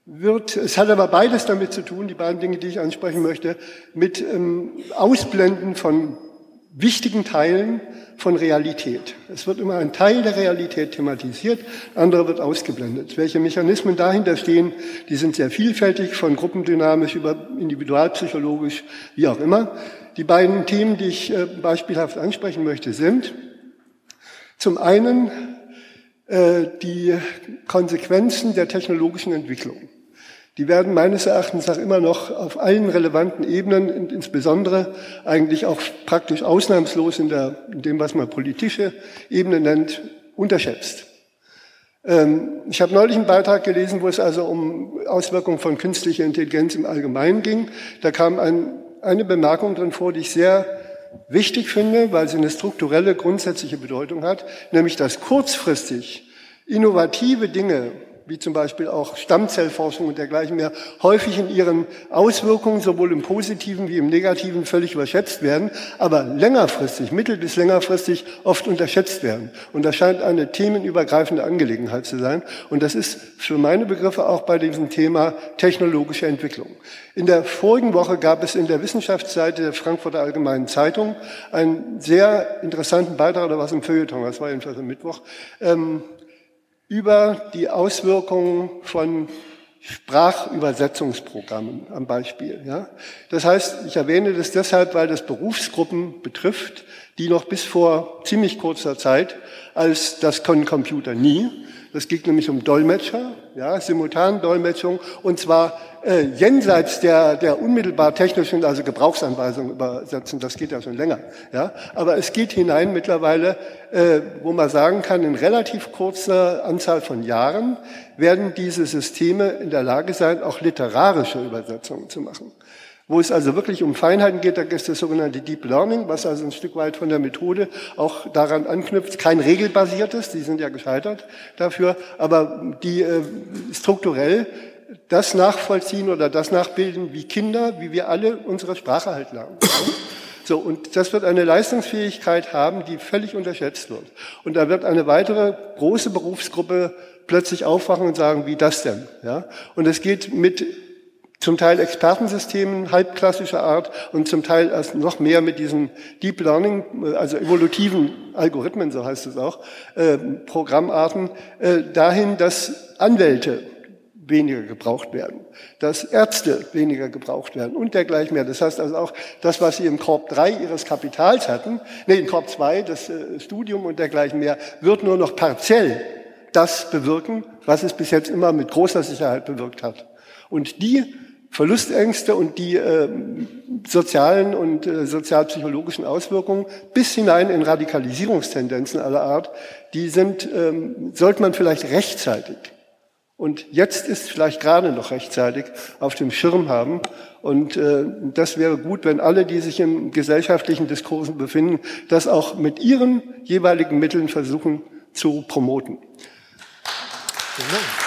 wird, es hat aber beides damit zu tun, die beiden Dinge, die ich ansprechen möchte, mit ähm, Ausblenden von wichtigen Teilen von Realität. Es wird immer ein Teil der Realität thematisiert, andere wird ausgeblendet. Welche Mechanismen dahinter stehen, die sind sehr vielfältig, von gruppendynamisch über individualpsychologisch, wie auch immer. Die beiden Themen, die ich äh, beispielhaft ansprechen möchte, sind zum einen äh, die Konsequenzen der technologischen Entwicklung. Die werden meines Erachtens auch immer noch auf allen relevanten Ebenen, insbesondere eigentlich auch praktisch ausnahmslos in, der, in dem, was man politische Ebene nennt, unterschätzt. Ähm, ich habe neulich einen Beitrag gelesen, wo es also um Auswirkungen von künstlicher Intelligenz im Allgemeinen ging. Da kam ein, eine Bemerkung drin vor, die ich sehr wichtig finde, weil sie eine strukturelle, grundsätzliche Bedeutung hat, nämlich dass kurzfristig innovative Dinge wie zum Beispiel auch Stammzellforschung und dergleichen mehr, häufig in ihren Auswirkungen sowohl im positiven wie im negativen völlig überschätzt werden, aber längerfristig, mittel- bis längerfristig oft unterschätzt werden. Und das scheint eine themenübergreifende Angelegenheit zu sein. Und das ist für meine Begriffe auch bei diesem Thema technologische Entwicklung. In der vorigen Woche gab es in der Wissenschaftsseite der Frankfurter Allgemeinen Zeitung einen sehr interessanten Beitrag, oder was im Feuilleton, das war jedenfalls am Mittwoch, ähm, über die Auswirkungen von Sprachübersetzungsprogrammen am Beispiel. Ja? Das heißt, ich erwähne das deshalb, weil das Berufsgruppen betrifft, die noch bis vor ziemlich kurzer Zeit, als das können Computer nie, das geht nämlich um Dolmetscher, ja, Simultandolmetschung, und zwar äh, jenseits der, der unmittelbar technischen, also Gebrauchsanweisungen übersetzen, das geht ja schon länger. Ja? Aber es geht hinein mittlerweile, äh, wo man sagen kann, in relativ kurzer Anzahl von Jahren werden diese Systeme in der Lage sein, auch literarische Übersetzungen zu machen. Wo es also wirklich um Feinheiten geht, da ist das sogenannte Deep Learning, was also ein Stück weit von der Methode auch daran anknüpft. Kein regelbasiertes, die sind ja gescheitert dafür, aber die äh, strukturell das nachvollziehen oder das nachbilden wie Kinder, wie wir alle unsere Sprache halt lernen. So, und das wird eine Leistungsfähigkeit haben, die völlig unterschätzt wird. Und da wird eine weitere große Berufsgruppe plötzlich aufwachen und sagen, wie das denn? Ja? Und es geht mit zum Teil Expertensystemen halbklassischer Art und zum Teil erst noch mehr mit diesen Deep Learning, also evolutiven Algorithmen, so heißt es auch, äh, Programmarten, äh, dahin, dass Anwälte weniger gebraucht werden, dass Ärzte weniger gebraucht werden und dergleichen mehr. Das heißt also auch, das, was Sie im Korb 3 Ihres Kapitals hatten, nee, im Korb 2, das äh, Studium und dergleichen mehr, wird nur noch partiell das bewirken, was es bis jetzt immer mit großer Sicherheit bewirkt hat. Und die Verlustängste und die äh, sozialen und äh, sozialpsychologischen Auswirkungen bis hinein in Radikalisierungstendenzen aller Art, die sind, ähm, sollte man vielleicht rechtzeitig und jetzt ist vielleicht gerade noch rechtzeitig auf dem Schirm haben. Und äh, das wäre gut, wenn alle, die sich in gesellschaftlichen Diskursen befinden, das auch mit ihren jeweiligen Mitteln versuchen zu promoten.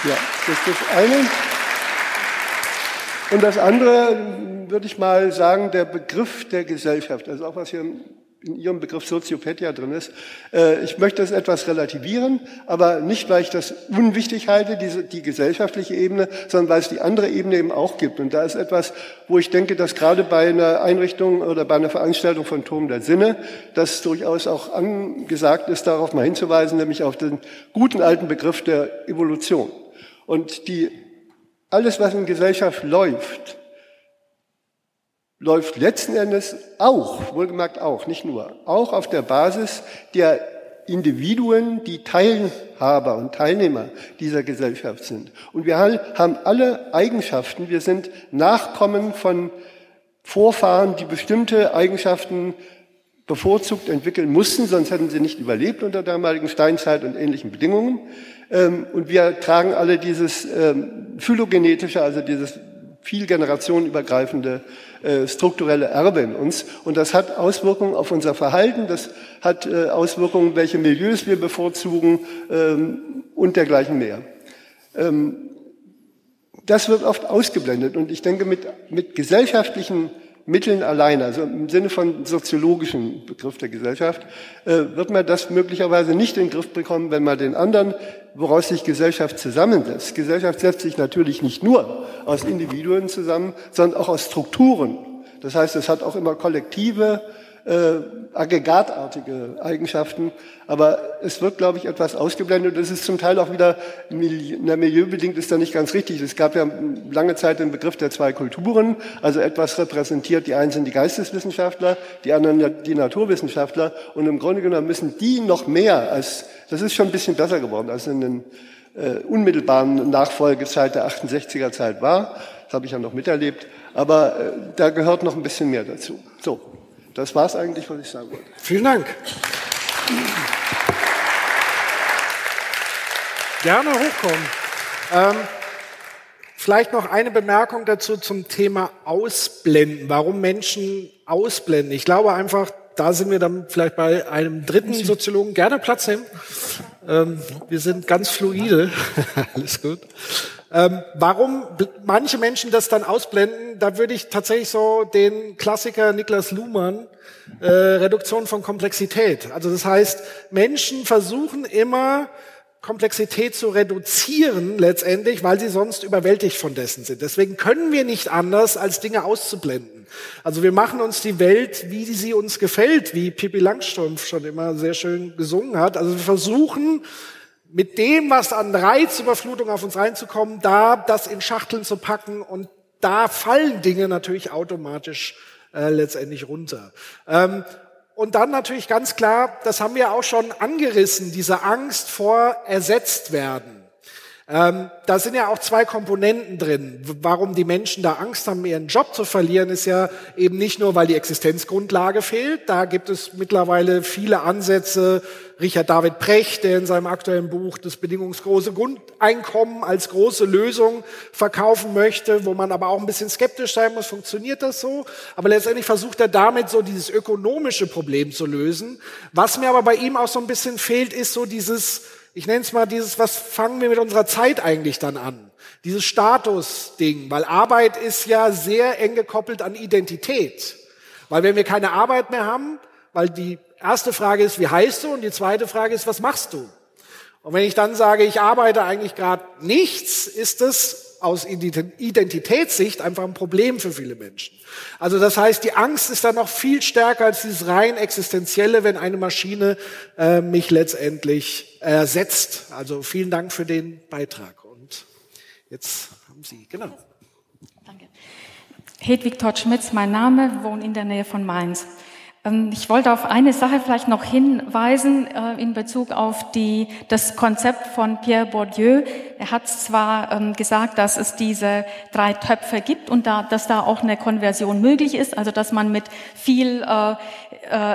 Ja, das ist das eine. Und das andere würde ich mal sagen, der Begriff der Gesellschaft, also auch was hier in Ihrem Begriff Soziopathia drin ist. Äh, ich möchte es etwas relativieren, aber nicht, weil ich das unwichtig halte, diese, die gesellschaftliche Ebene, sondern weil es die andere Ebene eben auch gibt. Und da ist etwas, wo ich denke, dass gerade bei einer Einrichtung oder bei einer Veranstaltung von Turm der Sinne, das durchaus auch angesagt ist, darauf mal hinzuweisen, nämlich auf den guten alten Begriff der Evolution. Und die alles, was in Gesellschaft läuft, läuft letzten Endes auch, wohlgemerkt auch, nicht nur, auch auf der Basis der Individuen, die Teilhaber und Teilnehmer dieser Gesellschaft sind. Und wir haben alle Eigenschaften, wir sind Nachkommen von Vorfahren, die bestimmte Eigenschaften bevorzugt entwickeln mussten, sonst hätten sie nicht überlebt unter damaligen Steinzeit und ähnlichen Bedingungen. Ähm, und wir tragen alle dieses ähm, phylogenetische, also dieses viel generationenübergreifende äh, strukturelle Erbe in uns. Und das hat Auswirkungen auf unser Verhalten, das hat äh, Auswirkungen, welche Milieus wir bevorzugen ähm, und dergleichen mehr. Das wird oft ausgeblendet. Und ich denke, mit, mit gesellschaftlichen Mitteln allein, also im Sinne von soziologischen Begriff der Gesellschaft, äh, wird man das möglicherweise nicht in den Griff bekommen, wenn man den anderen, woraus sich Gesellschaft zusammensetzt. Gesellschaft setzt sich natürlich nicht nur aus Individuen zusammen, sondern auch aus Strukturen. Das heißt, es hat auch immer kollektive äh, aggregatartige Eigenschaften. Aber es wird, glaube ich, etwas ausgeblendet. Es ist zum Teil auch wieder, na, milieubedingt ist da nicht ganz richtig. Es gab ja lange Zeit den Begriff der zwei Kulturen. Also etwas repräsentiert, die einen sind die Geisteswissenschaftler, die anderen die Naturwissenschaftler. Und im Grunde genommen müssen die noch mehr als, das ist schon ein bisschen besser geworden, als in den äh, unmittelbaren Nachfolgezeit der 68er Zeit war. Das habe ich ja noch miterlebt. Aber äh, da gehört noch ein bisschen mehr dazu. So, das war es eigentlich, was ich sagen wollte. Vielen Dank. Gerne hochkommen. Ähm, vielleicht noch eine Bemerkung dazu zum Thema Ausblenden. Warum Menschen ausblenden? Ich glaube einfach, da sind wir dann vielleicht bei einem dritten Soziologen. Gerne Platz nehmen. Ähm, wir sind ganz fluide. Alles gut. Ähm, warum manche Menschen das dann ausblenden, da würde ich tatsächlich so den Klassiker Niklas Luhmann, äh, Reduktion von Komplexität. Also das heißt, Menschen versuchen immer, Komplexität zu reduzieren letztendlich, weil sie sonst überwältigt von dessen sind. Deswegen können wir nicht anders, als Dinge auszublenden. Also wir machen uns die Welt, wie sie uns gefällt, wie Pippi Langstrumpf schon immer sehr schön gesungen hat. Also wir versuchen, mit dem, was an Reizüberflutung auf uns reinzukommen, da das in Schachteln zu packen und da fallen Dinge natürlich automatisch äh, letztendlich runter. Ähm, und dann natürlich ganz klar, das haben wir auch schon angerissen, diese Angst vor ersetzt werden. Ähm, da sind ja auch zwei Komponenten drin. Warum die Menschen da Angst haben, ihren Job zu verlieren, ist ja eben nicht nur, weil die Existenzgrundlage fehlt. Da gibt es mittlerweile viele Ansätze. Richard David Precht, der in seinem aktuellen Buch das bedingungslose Grundeinkommen als große Lösung verkaufen möchte, wo man aber auch ein bisschen skeptisch sein muss, funktioniert das so? Aber letztendlich versucht er damit so dieses ökonomische Problem zu lösen. Was mir aber bei ihm auch so ein bisschen fehlt, ist so dieses ich nenne es mal dieses, was fangen wir mit unserer Zeit eigentlich dann an? Dieses Status-Ding, weil Arbeit ist ja sehr eng gekoppelt an Identität. Weil wenn wir keine Arbeit mehr haben, weil die erste Frage ist, wie heißt du? Und die zweite Frage ist, was machst du? Und wenn ich dann sage, ich arbeite eigentlich gerade nichts, ist es aus Identitätssicht einfach ein Problem für viele Menschen. Also das heißt, die Angst ist dann noch viel stärker als dieses rein existenzielle, wenn eine Maschine äh, mich letztendlich ersetzt. Also vielen Dank für den Beitrag. Und jetzt haben Sie, genau. Danke. Hedwig Todt-Schmitz, mein Name, wohne in der Nähe von Mainz. Ähm, ich wollte auf eine Sache vielleicht noch hinweisen äh, in Bezug auf die, das Konzept von Pierre Bourdieu. Er hat zwar ähm, gesagt, dass es diese drei Töpfe gibt und da, dass da auch eine Konversion möglich ist, also dass man mit viel äh, äh,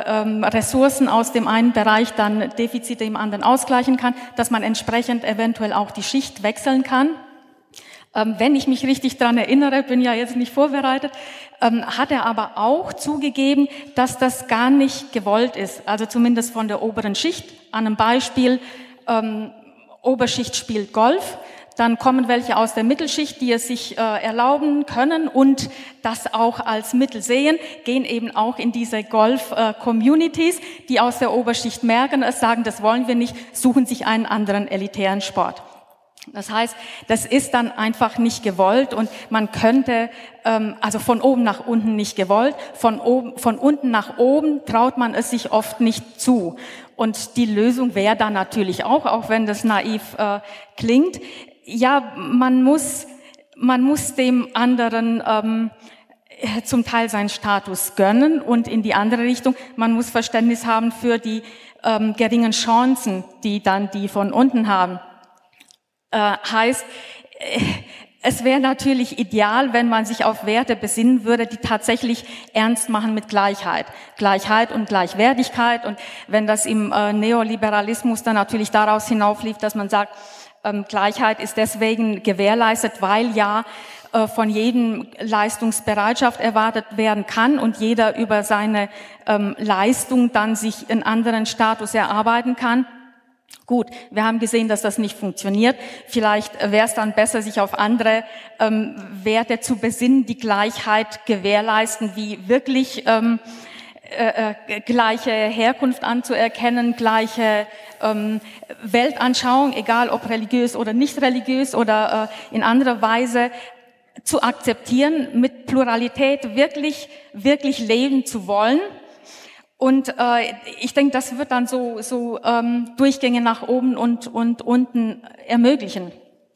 ähm, Ressourcen aus dem einen Bereich dann Defizite im anderen ausgleichen kann, dass man entsprechend eventuell auch die Schicht wechseln kann. Ähm, wenn ich mich richtig dran erinnere, bin ja jetzt nicht vorbereitet, ähm, hat er aber auch zugegeben, dass das gar nicht gewollt ist. Also zumindest von der oberen Schicht. An einem Beispiel, ähm, Oberschicht spielt Golf. Dann kommen welche aus der Mittelschicht, die es sich äh, erlauben können und das auch als Mittel sehen, gehen eben auch in diese Golf-Communities, äh, die aus der Oberschicht merken, es sagen, das wollen wir nicht, suchen sich einen anderen elitären Sport. Das heißt, das ist dann einfach nicht gewollt und man könnte, ähm, also von oben nach unten nicht gewollt, von, oben, von unten nach oben traut man es sich oft nicht zu. Und die Lösung wäre dann natürlich auch, auch wenn das naiv äh, klingt, ja, man muss, man muss dem anderen ähm, zum Teil seinen Status gönnen und in die andere Richtung, man muss Verständnis haben für die ähm, geringen Chancen, die dann die von unten haben. Äh, heißt, äh, es wäre natürlich ideal, wenn man sich auf Werte besinnen würde, die tatsächlich ernst machen mit Gleichheit. Gleichheit und Gleichwertigkeit. Und wenn das im äh, Neoliberalismus dann natürlich daraus hinauflief, dass man sagt, ähm, Gleichheit ist deswegen gewährleistet, weil ja äh, von jedem Leistungsbereitschaft erwartet werden kann und jeder über seine ähm, Leistung dann sich einen anderen Status erarbeiten kann Gut, wir haben gesehen, dass das nicht funktioniert. Vielleicht wäre es dann besser, sich auf andere ähm, Werte zu besinnen, die Gleichheit gewährleisten, wie wirklich ähm, äh, äh, gleiche Herkunft anzuerkennen, gleiche ähm, Weltanschauung, egal ob religiös oder nicht religiös oder äh, in anderer Weise zu akzeptieren, mit Pluralität wirklich, wirklich leben zu wollen Und äh, ich denke, das wird dann so, so ähm, Durchgänge nach oben und, und unten ermöglichen.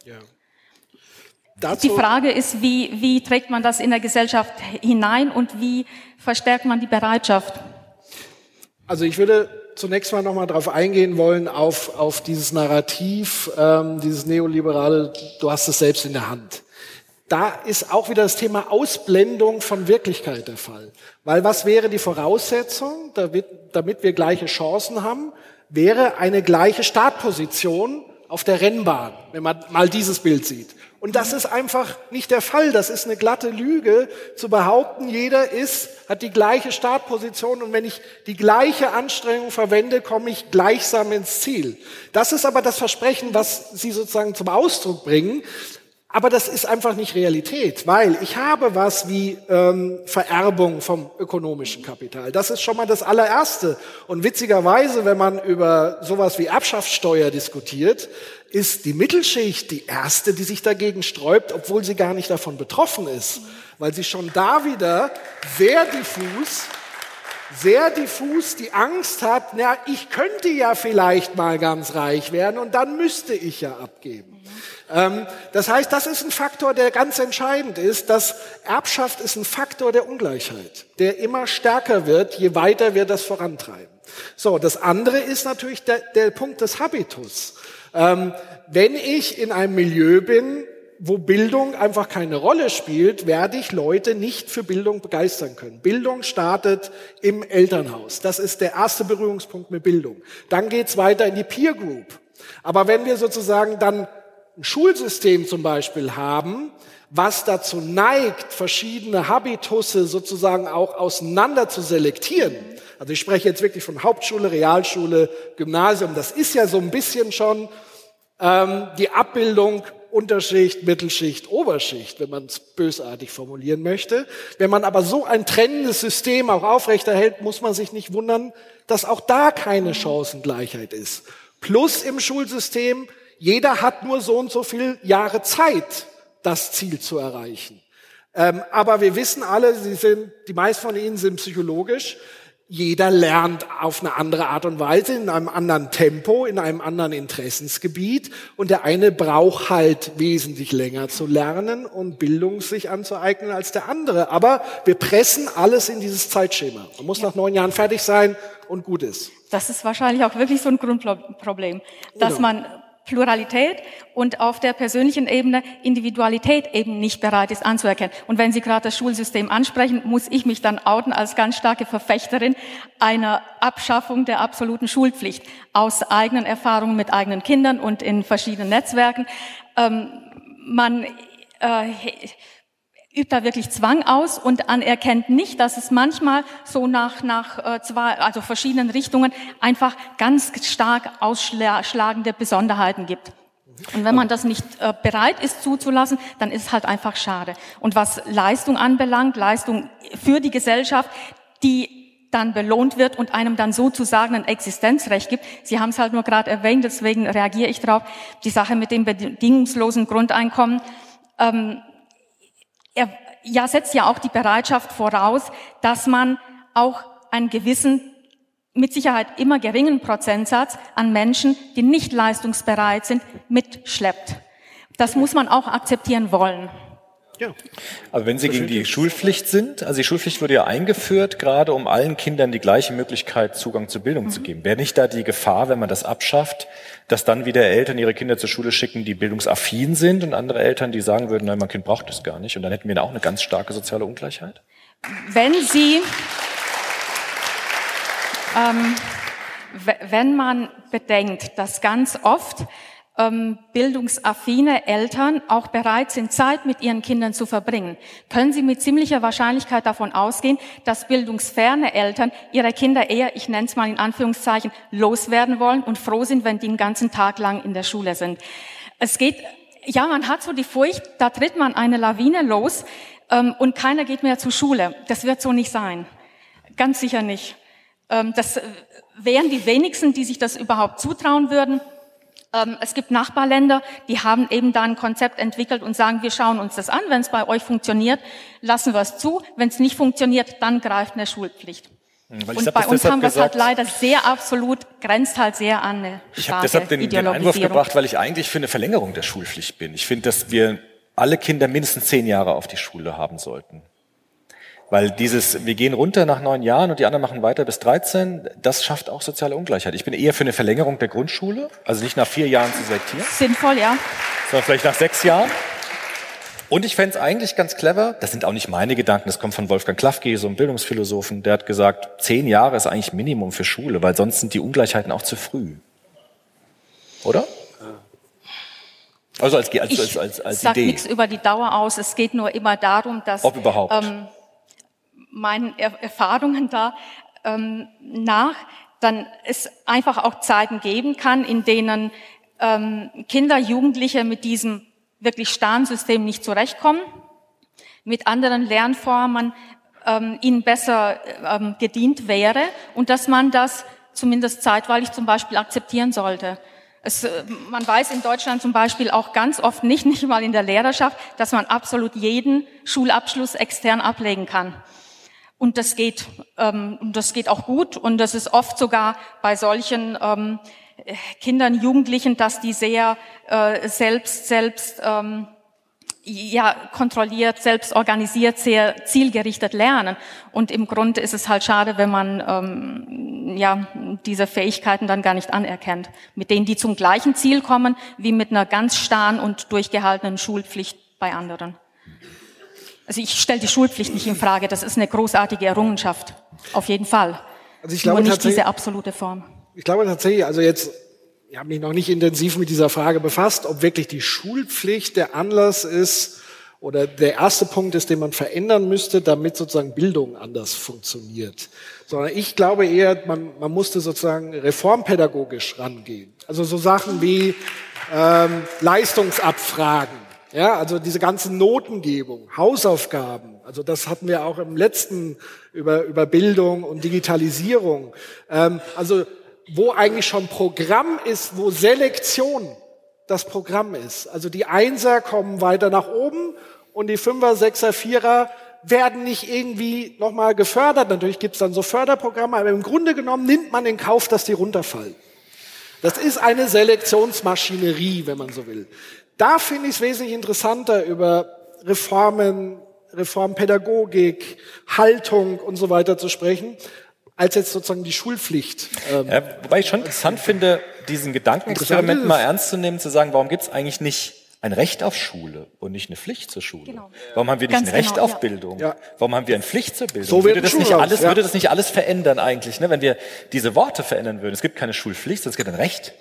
Ja. Die Frage ist, wie, wie trägt man das in der Gesellschaft hinein und wie verstärkt man die Bereitschaft? Also ich würde zunächst mal nochmal darauf eingehen wollen, auf, auf dieses Narrativ, ähm, dieses neoliberale, du hast es selbst in der Hand. Da ist auch wieder das Thema Ausblendung von Wirklichkeit der Fall. Weil was wäre die Voraussetzung, damit, wir gleiche Chancen haben, wäre eine gleiche Startposition auf der Rennbahn, wenn man mal dieses Bild sieht. Und das ist einfach nicht der Fall. Das ist eine glatte Lüge, zu behaupten, jeder ist, hat die gleiche Startposition und wenn ich die gleiche Anstrengung verwende, komme ich gleichsam ins Ziel. Das ist aber das Versprechen, was Sie sozusagen zum Ausdruck bringen. Aber das ist einfach nicht Realität, weil ich habe was wie ähm, Vererbung vom ökonomischen Kapital. Das ist schon mal das allererste. Und witzigerweise, wenn man über sowas wie Erbschaftssteuer diskutiert, ist die Mittelschicht die erste, die sich dagegen sträubt, obwohl sie gar nicht davon betroffen ist, weil sie schon da wieder sehr diffus sehr diffus die Angst hat, na, ich könnte ja vielleicht mal ganz reich werden und dann müsste ich ja abgeben. Ähm, das heißt, das ist ein Faktor, der ganz entscheidend ist. dass Erbschaft ist ein Faktor der Ungleichheit, der immer stärker wird, je weiter wir das vorantreiben. So, das andere ist natürlich der, der Punkt des Habitus. Ähm, wenn ich in einem Milieu bin, wo Bildung einfach keine Rolle spielt, werde ich Leute nicht für Bildung begeistern können. Bildung startet im Elternhaus. Das ist der erste Berührungspunkt mit Bildung. Dann geht's weiter in die Peer Group. Aber wenn wir sozusagen dann ein Schulsystem zum Beispiel haben, was dazu neigt, verschiedene Habitusse sozusagen auch auseinander zu selektieren. Also ich spreche jetzt wirklich von Hauptschule, Realschule, Gymnasium. Das ist ja so ein bisschen schon ähm, die Abbildung Unterschicht, Mittelschicht, Oberschicht, wenn man es bösartig formulieren möchte. Wenn man aber so ein trennendes System auch aufrechterhält, muss man sich nicht wundern, dass auch da keine Chancengleichheit ist. Plus im Schulsystem jeder hat nur so und so viel Jahre Zeit, das Ziel zu erreichen. Ähm, aber wir wissen alle, Sie sind, die meisten von Ihnen sind psychologisch. Jeder lernt auf eine andere Art und Weise, in einem anderen Tempo, in einem anderen Interessensgebiet. Und der eine braucht halt wesentlich länger zu lernen und Bildung sich anzueignen als der andere. Aber wir pressen alles in dieses Zeitschema. Man muss ja. nach neun Jahren fertig sein und gut ist. Das ist wahrscheinlich auch wirklich so ein Grundproblem, dass genau. man Pluralität und auf der persönlichen Ebene Individualität eben nicht bereit ist anzuerkennen. Und wenn Sie gerade das Schulsystem ansprechen, muss ich mich dann outen als ganz starke Verfechterin einer Abschaffung der absoluten Schulpflicht aus eigenen Erfahrungen mit eigenen Kindern und in verschiedenen Netzwerken. Ähm, man äh, übt da wirklich Zwang aus und anerkennt nicht, dass es manchmal so nach, nach äh, zwei, also verschiedenen Richtungen einfach ganz stark ausschlagende Besonderheiten gibt. Und wenn man das nicht äh, bereit ist zuzulassen, dann ist halt einfach schade. Und was Leistung anbelangt, Leistung für die Gesellschaft, die dann belohnt wird und einem dann sozusagen ein Existenzrecht gibt. Sie haben es halt nur gerade erwähnt, deswegen reagiere ich darauf. Die Sache mit dem bedingungslosen Grundeinkommen. Ähm, er ja, setzt ja auch die Bereitschaft voraus, dass man auch einen gewissen, mit Sicherheit immer geringen Prozentsatz an Menschen, die nicht leistungsbereit sind, mitschleppt. Das muss man auch akzeptieren wollen. Ja. Aber wenn Sie gegen die Schulpflicht sind, also die Schulpflicht wurde ja eingeführt, gerade um allen Kindern die gleiche Möglichkeit, Zugang zur Bildung mhm. zu geben. Wäre nicht da die Gefahr, wenn man das abschafft, dass dann wieder Eltern ihre Kinder zur Schule schicken, die bildungsaffin sind und andere Eltern, die sagen würden, nein, mein Kind braucht das gar nicht. Und dann hätten wir da auch eine ganz starke soziale Ungleichheit? Wenn Sie, ähm, wenn man bedenkt, dass ganz oft ähm, bildungsaffine Eltern auch bereit sind, Zeit mit ihren Kindern zu verbringen, können Sie mit ziemlicher Wahrscheinlichkeit davon ausgehen, dass bildungsferne Eltern ihre Kinder eher, ich nenne es mal in Anführungszeichen, loswerden wollen und froh sind, wenn die den ganzen Tag lang in der Schule sind. Es geht, ja, man hat so die Furcht, da tritt man eine Lawine los ähm, und keiner geht mehr zur Schule. Das wird so nicht sein. Ganz sicher nicht. Ähm, das wären die wenigsten, die sich das überhaupt zutrauen würden. Ähm, es gibt Nachbarländer, die haben eben da ein Konzept entwickelt und sagen, wir schauen uns das an. Wenn es bei euch funktioniert, lassen wir es zu. Wenn es nicht funktioniert, dann greift eine Schulpflicht. Weil Und bei uns haben wir es halt leider sehr absolut, grenzt halt sehr an eine Ich habe deshalb den, den Einwurf gebracht, weil ich eigentlich für eine Verlängerung der Schulpflicht bin. Ich finde, dass wir alle Kinder mindestens zehn Jahre auf die Schule haben sollten. Weil dieses, wir gehen runter nach neun Jahren und die anderen machen weiter bis 13, das schafft auch soziale Ungleichheit. Ich bin eher für eine Verlängerung der Grundschule, also nicht nach vier Jahren zu selektieren, Sinnvoll, ja. sondern vielleicht nach sechs Jahren. Und ich fände es eigentlich ganz clever, das sind auch nicht meine Gedanken, das kommt von Wolfgang Klafke, so einem Bildungsphilosophen, der hat gesagt, zehn Jahre ist eigentlich Minimum für Schule, weil sonst sind die Ungleichheiten auch zu früh. Oder? Also als, als, Ich als, als, als sage Idee. nichts über die Dauer aus. Es geht nur immer darum, dass Ob überhaupt. ähm, meinen er Erfahrungen da ähm, nach dann es einfach auch Zeiten geben kann, in denen ähm, Kinder, Jugendliche mit diesem wirklich starren System nicht zurechtkommen, mit anderen Lernformen ähm, ihnen besser ähm, gedient wäre und dass man das zumindest zeitweilig zum Beispiel akzeptieren sollte. Es, äh, man weiß in Deutschland zum Beispiel auch ganz oft nicht, nicht mal in der Lehrerschaft, dass man absolut jeden Schulabschluss extern ablegen kann. Und das geht, ähm, das geht auch gut. Und das ist oft sogar bei solchen ähm, Kindern, Jugendlichen, dass die sehr äh, selbst, selbst ähm, ja, kontrolliert, selbst organisiert, sehr zielgerichtet lernen. Und im Grunde ist es halt schade, wenn man ähm, ja, diese Fähigkeiten dann gar nicht anerkennt, mit denen die zum gleichen Ziel kommen, wie mit einer ganz starren und durchgehaltenen Schulpflicht bei anderen. Also ich stelle die Schulpflicht nicht in Frage, das ist eine großartige Errungenschaft, auf jeden Fall. Also ich glaube Nur nicht diese absolute Form. Ich glaube tatsächlich, also jetzt, ich habe mich noch nicht intensiv mit dieser Frage befasst, ob wirklich die Schulpflicht der Anlass ist oder der erste Punkt ist, den man verändern müsste, damit sozusagen Bildung anders funktioniert. Sondern ich glaube eher, man, man musste sozusagen reformpädagogisch rangehen. Also so Sachen wie ähm, Leistungsabfragen. Ja, also diese ganze Notengebung, Hausaufgaben, also das hatten wir auch im letzten über, über Bildung und Digitalisierung. Ähm, also wo eigentlich schon Programm ist, wo Selektion das Programm ist. Also die Einser kommen weiter nach oben und die Fünfer, Sechser, Vierer werden nicht irgendwie nochmal gefördert. Natürlich gibt's dann so Förderprogramme, aber im Grunde genommen nimmt man in Kauf, dass die runterfallen. Das ist eine Selektionsmaschinerie, wenn man so will. Da finde ich es wesentlich interessanter, über Reformen, Reformpädagogik, Haltung und so weiter zu sprechen, als jetzt sozusagen die Schulpflicht. Ähm, Ja, wobei ich schon interessant finde, diesen Gedankenexperiment mal ernst zu nehmen, zu sagen, warum gibt es eigentlich nicht ein Recht auf Schule und nicht eine Pflicht zur Schule? Genau. Warum haben wir nicht Ganz ein Recht genau, auf ja. Bildung? Ja. Warum haben wir eine Pflicht zur Bildung? So würde, das nicht alles, ja. würde das nicht alles verändern eigentlich, ne? wenn wir diese Worte verändern würden? Es gibt keine Schulpflicht, sondern es gibt ein Recht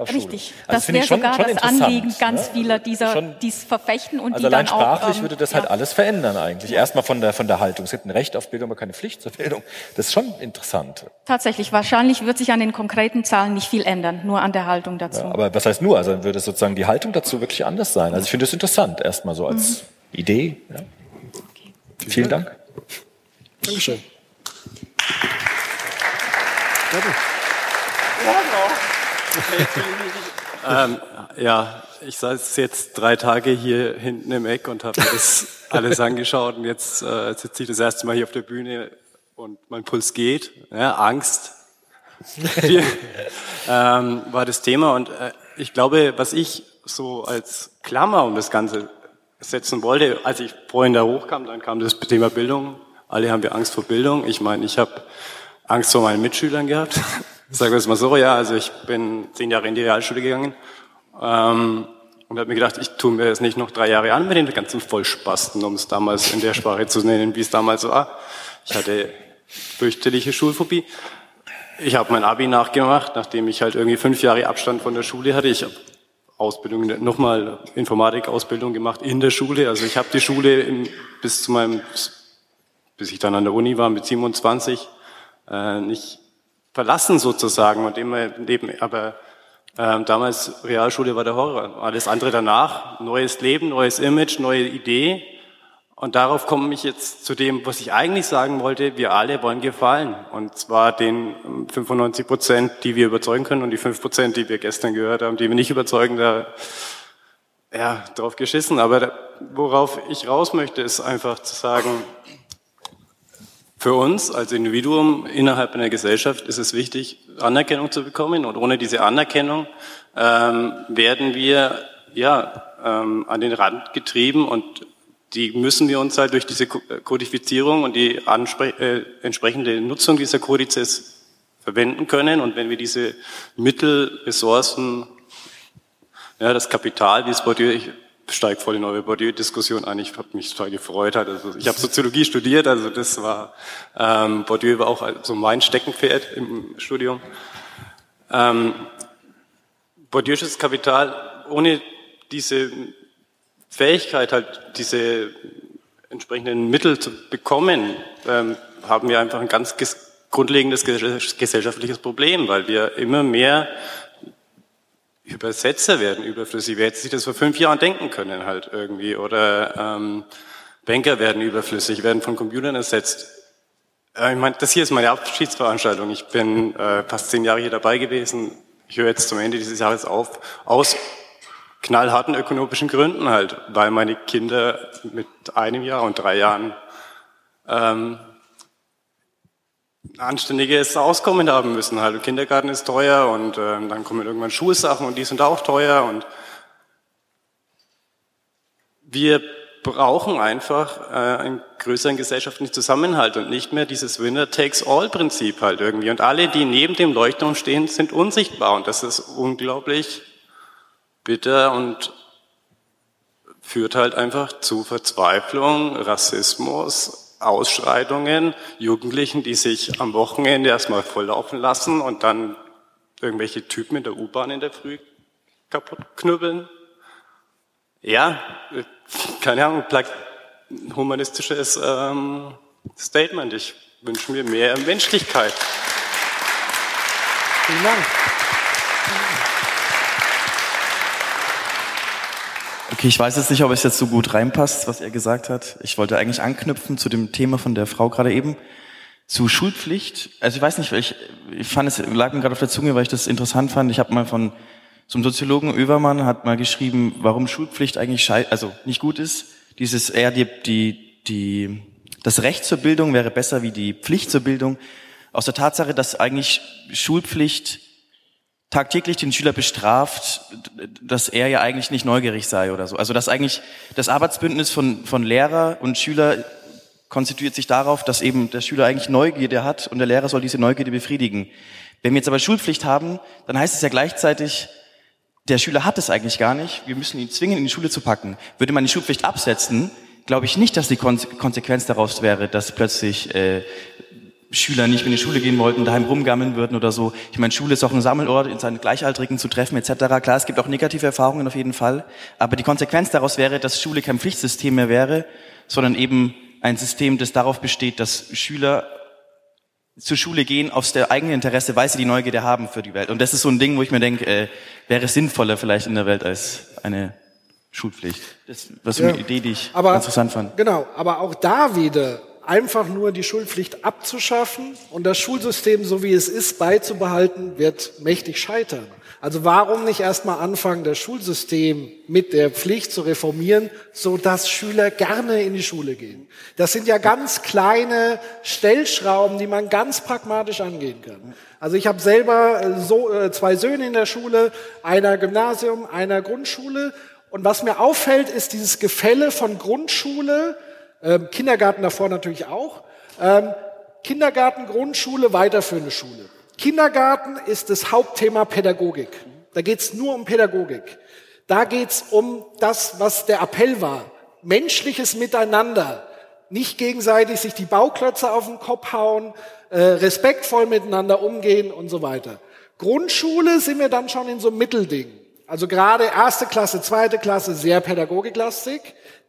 auf Schule. Richtig. Also das wäre sogar schon das Anliegen ganz ne? vieler dieser, Schon- dies verfechten und Also die allein dann auch, sprachlich ähm, würde das ja. halt alles verändern eigentlich. Erstmal von der, von der Haltung. Es gibt ein Recht auf Bildung, aber keine Pflicht zur Bildung. Das ist schon interessant. Tatsächlich, wahrscheinlich wird sich an den konkreten Zahlen nicht viel ändern, nur an der Haltung dazu. Aber was heißt nur? Also dann würde sozusagen die Haltung dazu wirklich anders sein. Also ich finde es interessant, erstmal so als Idee. Ja. Vielen Dank. Dankeschön. Ähm, ja, ich saß jetzt drei Tage hier hinten im Eck und habe mir das alles angeschaut und jetzt äh, sitze ich das erste Mal hier auf der Bühne und mein Puls geht, ja, Angst. Die, ähm, war das Thema und äh, ich glaube, was ich so als Klammer um das Ganze setzen wollte, als ich vorhin da hochkam, dann kam das Thema Bildung. Alle haben wir Angst vor Bildung. Ich meine, ich habe Angst vor meinen Mitschülern gehabt. Sagen wir es mal so, ja. Also ich bin zehn Jahre in die Realschule gegangen ähm, und habe mir gedacht, ich tue mir das nicht noch drei Jahre an mit den ganzen Vollspasten, um es damals in der Sprache zu nennen, wie es damals war. Ich hatte fürchterliche Schulphobie. Ich habe mein Abi nachgemacht, nachdem ich halt irgendwie fünf Jahre Abstand von der Schule hatte. Ich habe Ausbildung, nochmal Informatik-Ausbildung gemacht in der Schule. Also ich habe die Schule im, bis zu meinem, bis ich dann an der Uni war mit 27, äh, nicht verlassen sozusagen und immer neben, aber ähm, damals Realschule war der Horror. Alles andere danach, neues Leben, neues Image, neue Idee. Und darauf komme ich jetzt zu dem, was ich eigentlich sagen wollte. Wir alle wollen gefallen. Und zwar den 95 Prozent, die wir überzeugen können und die 5 Prozent, die wir gestern gehört haben, die wir nicht überzeugen, da, ja, drauf geschissen. Aber da, worauf ich raus möchte, ist einfach zu sagen, für uns als Individuum innerhalb einer Gesellschaft ist es wichtig, Anerkennung zu bekommen. Und ohne diese Anerkennung ähm, werden wir ja ähm, an den Rand getrieben und die müssen wir uns halt durch diese Kodifizierung und die äh, entsprechende Nutzung dieser Kodizes verwenden können. Und wenn wir diese Mittel, Ressourcen, ja, das Kapital, wie es Bourdieu, steige voll in eure Bourdieu-Diskussion ein, ich habe mich total gefreut. Also ich habe Soziologie studiert, also das war, ähm, Bourdieu war auch so mein Steckenpferd im Studium. Ähm, Bourdieu'sches Kapital, ohne diese Fähigkeit, halt diese entsprechenden Mittel zu bekommen, ähm, haben wir einfach ein ganz grundlegendes gesellschaftliches Problem, weil wir immer mehr Übersetzer werden überflüssig. Wer hätte sich das vor fünf Jahren denken können halt irgendwie? Oder ähm, Banker werden überflüssig, werden von Computern ersetzt. Äh, ich meine, das hier ist meine Abschiedsveranstaltung. Ich bin äh, fast zehn Jahre hier dabei gewesen. Ich höre jetzt zum Ende dieses Jahres auf, aus knallharten ökonomischen Gründen halt, weil meine Kinder mit einem Jahr und drei Jahren ähm, anständiges Auskommen haben müssen. Halt. Kindergarten ist teuer und ähm, dann kommen irgendwann Schulsachen und die sind auch teuer und wir brauchen einfach äh, einen größeren gesellschaftlichen Zusammenhalt und nicht mehr dieses Winner-takes-all-Prinzip halt irgendwie. Und alle, die neben dem Leuchtturm stehen, sind unsichtbar und das ist unglaublich bitter und führt halt einfach zu Verzweiflung, Rassismus, Ausschreitungen, Jugendlichen, die sich am Wochenende erstmal volllaufen lassen und dann irgendwelche Typen in der U-Bahn in der Früh kaputt knüppeln. Ja, keine Ahnung, humanistisches ähm, Statement. Ich wünsche mir mehr Menschlichkeit. Vielen Dank. Okay, ich weiß jetzt nicht, ob es jetzt so gut reinpasst, was er gesagt hat. Ich wollte eigentlich anknüpfen zu dem Thema von der Frau gerade eben, zu Schulpflicht. Also ich weiß nicht, ich, ich fand es lag mir gerade auf der Zunge, weil ich das interessant fand. Ich habe mal von zum Soziologen Övermann hat mal geschrieben, warum Schulpflicht eigentlich schei also nicht gut ist. Dieses eher die, die, die, das Recht zur Bildung wäre besser wie die Pflicht zur Bildung. Aus der Tatsache, dass eigentlich Schulpflicht tagtäglich den Schüler bestraft, dass er ja eigentlich nicht neugierig sei oder so. Also dass eigentlich das Arbeitsbündnis von, von Lehrer und Schüler konstituiert sich darauf, dass eben der Schüler eigentlich Neugierde hat und der Lehrer soll diese Neugierde befriedigen. Wenn wir jetzt aber Schulpflicht haben, dann heißt es ja gleichzeitig, der Schüler hat es eigentlich gar nicht, wir müssen ihn zwingen, in die Schule zu packen. Würde man die Schulpflicht absetzen, glaube ich nicht, dass die Konsequenz daraus wäre, dass plötzlich äh, Schüler nicht mehr in die Schule gehen wollten, daheim rumgammeln würden oder so. Ich meine, Schule ist auch ein Sammelort, in seinen Gleichaltrigen zu treffen etc. Klar, es gibt auch negative Erfahrungen auf jeden Fall. Aber die Konsequenz daraus wäre, dass Schule kein Pflichtsystem mehr wäre, sondern eben ein System, das darauf besteht, dass Schüler zur Schule gehen aus der eigenen Interesse, weil sie die Neugierde haben für die Welt. Und das ist so ein Ding, wo ich mir denke, äh, wäre sinnvoller vielleicht in der Welt als eine Schulpflicht. Das war so eine ja, Idee, die ich aber, interessant fand. Genau, aber auch da wieder einfach nur die Schulpflicht abzuschaffen und das Schulsystem, so wie es ist, beizubehalten, wird mächtig scheitern. Also warum nicht erstmal anfangen, das Schulsystem mit der Pflicht zu reformieren, so dass Schüler gerne in die Schule gehen? Das sind ja ganz kleine Stellschrauben, die man ganz pragmatisch angehen kann. Also ich habe selber äh, so äh, zwei Söhne in der Schule, einer Gymnasium, einer Grundschule. Und was mir auffällt, ist dieses Gefälle von Grundschule ähm, Kindergarten davor natürlich auch. Ähm, Kindergarten, Grundschule, weiterführende Schule. Kindergarten ist das Hauptthema Pädagogik. Da geht's nur um Pädagogik. Da geht's um das, was der Appell war. Menschliches Miteinander. Nicht gegenseitig sich die Bauklötze auf den Kopf hauen, äh, respektvoll miteinander umgehen und so weiter. Grundschule sind wir dann schon in so einem Mittelding. Also gerade erste Klasse, zweite Klasse sehr pädagogiklastig.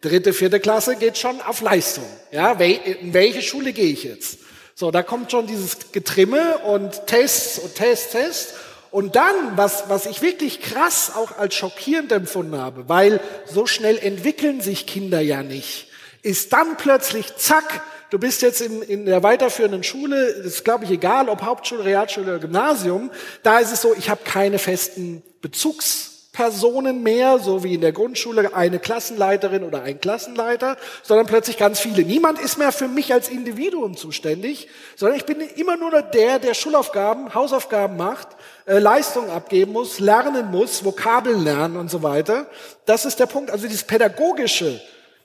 Dritte, vierte Klasse geht schon auf Leistung. Ja, in welche Schule gehe ich jetzt? So, da kommt schon dieses Getrimme und Tests und Tests, Tests. Und dann, was, was ich wirklich krass auch als schockierend empfunden habe, weil so schnell entwickeln sich Kinder ja nicht, ist dann plötzlich, zack, du bist jetzt in, in der weiterführenden Schule, ist glaube ich egal, ob Hauptschule, Realschule oder Gymnasium, da ist es so, ich habe keine festen Bezugs Personen mehr, so wie in der Grundschule eine Klassenleiterin oder ein Klassenleiter, sondern plötzlich ganz viele. Niemand ist mehr für mich als Individuum zuständig, sondern ich bin immer nur der, der Schulaufgaben, Hausaufgaben macht, äh, Leistung abgeben muss, lernen muss, Vokabeln lernen und so weiter. Das ist der Punkt. Also dieses Pädagogische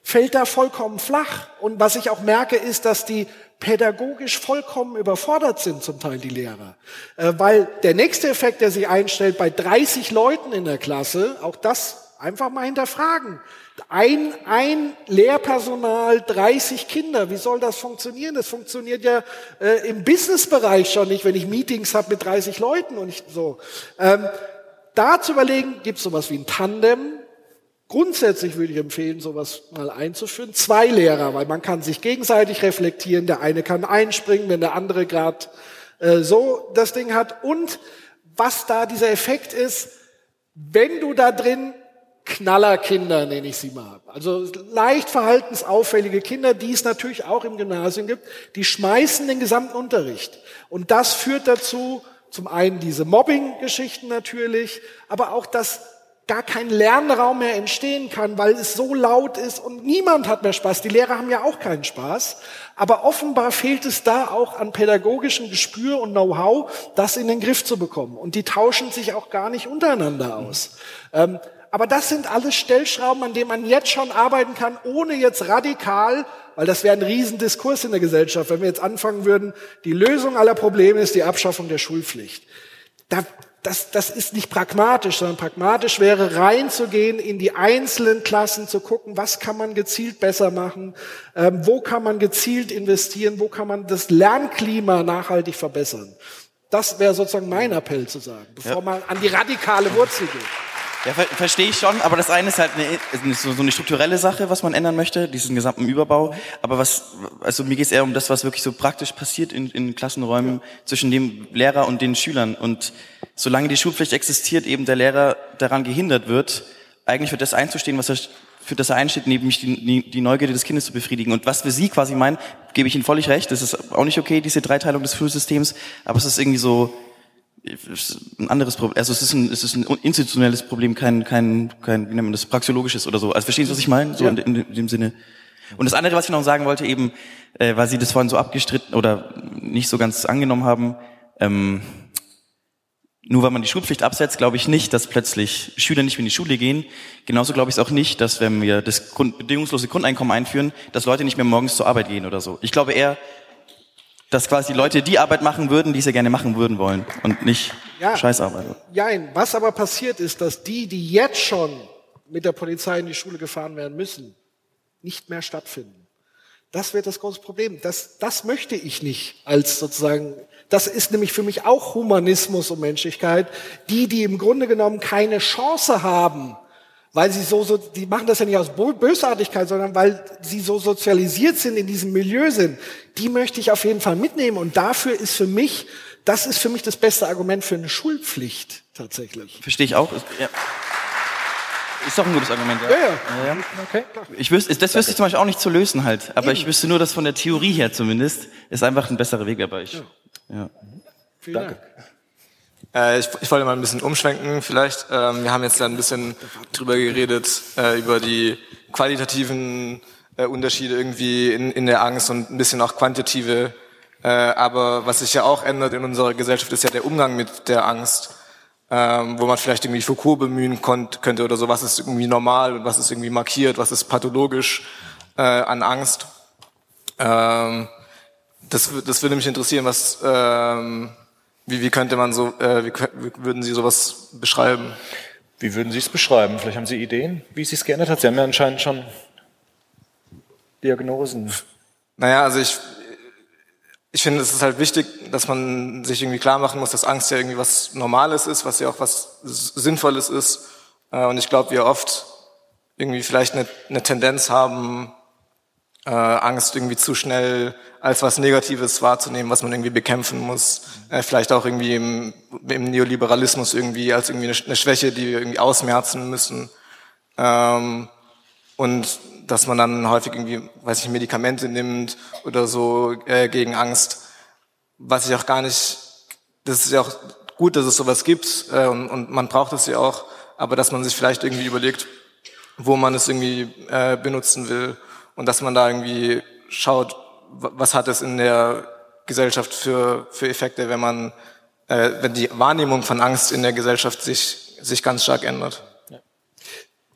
fällt da vollkommen flach. Und was ich auch merke, ist, dass die pädagogisch vollkommen überfordert sind, zum Teil die Lehrer. Äh, weil der nächste Effekt, der sich einstellt bei 30 Leuten in der Klasse, auch das einfach mal hinterfragen. Ein, ein Lehrpersonal, 30 Kinder, wie soll das funktionieren? Das funktioniert ja äh, im Businessbereich schon nicht, wenn ich Meetings habe mit 30 Leuten und ich, so. Ähm, da zu überlegen, gibt es sowas wie ein Tandem, Grundsätzlich würde ich empfehlen, sowas mal einzuführen. Zwei Lehrer, weil man kann sich gegenseitig reflektieren. Der eine kann einspringen, wenn der andere gerade äh, so das Ding hat. Und was da dieser Effekt ist, wenn du da drin Knallerkinder, nenne ich sie mal. Also leicht verhaltensauffällige Kinder, die es natürlich auch im Gymnasium gibt, die schmeißen den gesamten Unterricht. Und das führt dazu, zum einen diese Mobbing-Geschichten natürlich, aber auch, dass gar kein Lernraum mehr entstehen kann, weil es so laut ist und niemand hat mehr Spaß. Die Lehrer haben ja auch keinen Spaß. Aber offenbar fehlt es da auch an pädagogischem Gespür und Know-how, das in den Griff zu bekommen. Und die tauschen sich auch gar nicht untereinander aus. Ähm, aber das sind alles Stellschrauben, an denen man jetzt schon arbeiten kann, ohne jetzt radikal, weil das wäre ein Riesendiskurs in der Gesellschaft, wenn wir jetzt anfangen würden, die Lösung aller Probleme ist die Abschaffung der Schulpflicht. Da, das, das ist nicht pragmatisch, sondern pragmatisch wäre reinzugehen in die einzelnen Klassen, zu gucken, was kann man gezielt besser machen, ähm, wo kann man gezielt investieren, wo kann man das Lernklima nachhaltig verbessern. Das wäre sozusagen mein Appell zu sagen, bevor ja. man an die radikale Wurzel geht. Ja, ver verstehe ich schon, aber das eine ist halt eine, so, so eine strukturelle Sache, was man ändern möchte, diesen gesamten Überbau. Aber was, also mir geht es eher um das, was wirklich so praktisch passiert in, in Klassenräumen ja. zwischen dem Lehrer und den Schülern. Und solange die Schulpflicht existiert, eben der Lehrer daran gehindert wird, eigentlich für das einzustehen, was er für das er einsteht, nämlich die, die Neugierde des Kindes zu befriedigen. Und was wir Sie quasi meinen, gebe ich Ihnen völlig recht, das ist auch nicht okay, diese Dreiteilung des Schulsystems, aber es ist irgendwie so, ein anderes Problem. Also es ist ein, es ist ein institutionelles Problem, kein, kein, kein, wie nennt man das, praxeologisches oder so. Also verstehen Sie, was ich meine? So ja. in, in, dem Sinne. Und das andere, was ich noch sagen wollte, eben, äh, weil Sie das vorhin so abgestritten oder nicht so ganz angenommen haben, ähm, nur weil man die Schulpflicht absetzt, glaube ich nicht, dass plötzlich Schüler nicht mehr in die Schule gehen. Genauso glaube ich es auch nicht, dass wenn wir das Grund, bedingungslose Grundeinkommen einführen, dass Leute nicht mehr morgens zur Arbeit gehen oder so. Ich glaube eher, dass quasi Leute die Arbeit machen würden, die sie gerne machen würden wollen und nicht ja, Scheißarbeit. Nein, was aber passiert ist, dass die, die jetzt schon mit der Polizei in die Schule gefahren werden müssen, nicht mehr stattfinden. Das wird das große Problem. Das, das möchte ich nicht als sozusagen, das ist nämlich für mich auch Humanismus und Menschlichkeit. Die, die im Grunde genommen keine Chance haben, weil sie so, so, die machen das ja nicht aus Bösartigkeit, sondern weil sie so sozialisiert sind, in diesem Milieu sind, die möchte ich auf jeden Fall mitnehmen. Und dafür ist für mich, das ist für mich das beste Argument für eine Schulpflicht tatsächlich. Verstehe ich auch. Ja. Ist doch ein gutes Argument, ja. Ja, ja. ja. Okay. Ich wüsste, das wüsste ich zum Beispiel auch nicht zu lösen halt. Aber Eben. ich wüsste nur, dass von der Theorie her zumindest ist einfach ein besserer Weg, aber ich, ja. ja. Vielen Danke. Dank. Äh, ich, ich, wollte mal ein bisschen umschwenken vielleicht. Ähm, wir haben jetzt ja ein bisschen drüber geredet, äh, über die qualitativen äh, Unterschiede irgendwie in, in der Angst und ein bisschen auch quantitative. Aber was sich ja auch ändert in unserer Gesellschaft, ist ja der Umgang mit der Angst. Ähm, wo man vielleicht irgendwie Foucault bemühen könnte oder so, was ist irgendwie normal und was ist irgendwie markiert, was ist pathologisch an Angst. Ähm, das, das würde mich interessieren, was wie, wie könnte man so, äh, wie, wie würden Sie sowas beschreiben? Wie würden Sie es beschreiben? Vielleicht haben Sie Ideen, wie es sich geändert hat. Sie haben ja anscheinend schon Diagnosen. Naja, also ich, ich finde, es ist halt wichtig, dass man sich irgendwie klar machen muss, dass Angst ja irgendwie was Normales ist, was ja auch was Sinnvolles ist. Äh, und ich glaube, wir oft irgendwie vielleicht eine, eine Tendenz haben, äh, Angst irgendwie zu schnell als was Negatives wahrzunehmen, was man irgendwie bekämpfen muss. Äh, vielleicht auch irgendwie im, im, Neoliberalismus irgendwie als irgendwie eine, eine, Schwäche, die wir irgendwie ausmerzen müssen. Ähm, und dass man dann häufig irgendwie, weiß ich, Medikamente nimmt oder so äh, gegen Angst. Was ich auch gar nicht, das ist ja auch gut, dass es sowas gibt äh, und, und man braucht es ja auch. aber dass man sich vielleicht irgendwie überlegt, wo man es irgendwie äh, benutzen will und dass man da irgendwie schaut, was hat es in der Gesellschaft für, für Effekte, wenn man, äh, wenn die Wahrnehmung von Angst in der Gesellschaft sich, sich ganz stark ändert.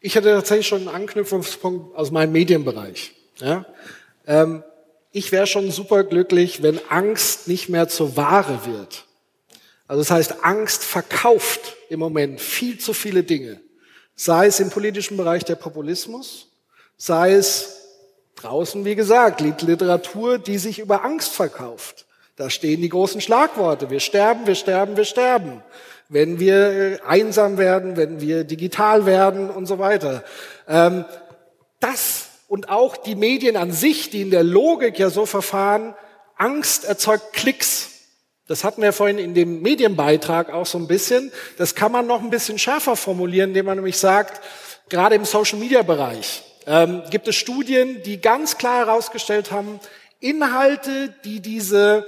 Ich hatte tatsächlich schon einen Anknüpfungspunkt aus meinem Medienbereich. Ja? Ähm, ich wäre schon super glücklich, wenn Angst nicht mehr zur Ware wird. Also das heißt, Angst verkauft im Moment viel zu viele Dinge. Sei es im politischen Bereich der Populismus, sei es draußen, wie gesagt, Literatur, die sich über Angst verkauft. Da stehen die großen Schlagworte. Wir sterben, wir sterben, wir sterben wenn wir äh, einsam werden, wenn wir digital werden und so weiter. Ähm, das und auch die Medien an sich, die in der Logik ja so verfahren, Angst erzeugt Klicks. Das hatten wir vorhin in dem Medienbeitrag auch so ein bisschen. Das kann man noch ein bisschen schärfer formulieren, indem man nämlich sagt, gerade im Social-Media-Bereich ähm, gibt es Studien, die ganz klar herausgestellt haben, Inhalte, die diese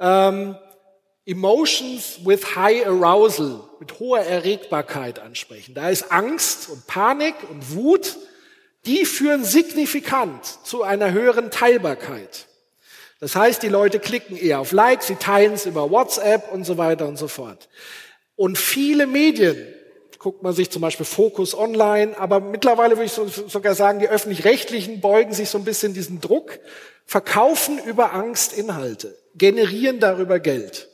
ähm, Emotions with high arousal, mit hoher Erregbarkeit ansprechen. Da ist Angst und Panik und Wut, die führen signifikant zu einer höheren Teilbarkeit. Das heißt, die Leute klicken eher auf Likes, sie teilen es über WhatsApp und so weiter und so fort. Und viele Medien, guckt man sich zum Beispiel Focus Online, aber mittlerweile würde ich sogar sagen, die öffentlich-rechtlichen beugen sich so ein bisschen diesen Druck, verkaufen über Angst Inhalte, generieren darüber Geld.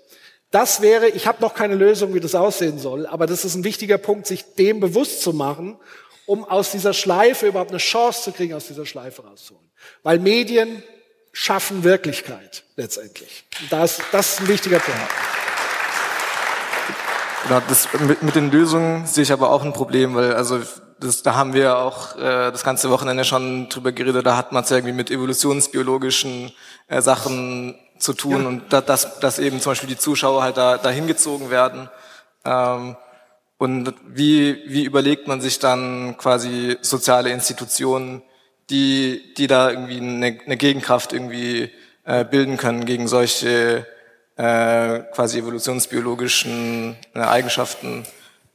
Das wäre, ich habe noch keine Lösung, wie das aussehen soll, aber das ist ein wichtiger Punkt, sich dem bewusst zu machen, um aus dieser Schleife überhaupt eine Chance zu kriegen, aus dieser Schleife rauszuholen. Weil Medien schaffen Wirklichkeit letztendlich. Das, das ist ein wichtiger Punkt. Genau, das, mit, mit den Lösungen sehe ich aber auch ein Problem, weil also das, da haben wir auch äh, das ganze Wochenende schon drüber geredet, da hat man es ja irgendwie mit evolutionsbiologischen äh, Sachen zu tun ja. und da, dass, dass eben zum Beispiel die Zuschauer halt da, da hingezogen werden. Ähm, und wie, wie überlegt man sich dann quasi soziale Institutionen, die, die da irgendwie eine, eine Gegenkraft irgendwie äh, bilden können gegen solche äh, quasi evolutionsbiologischen äh, Eigenschaften?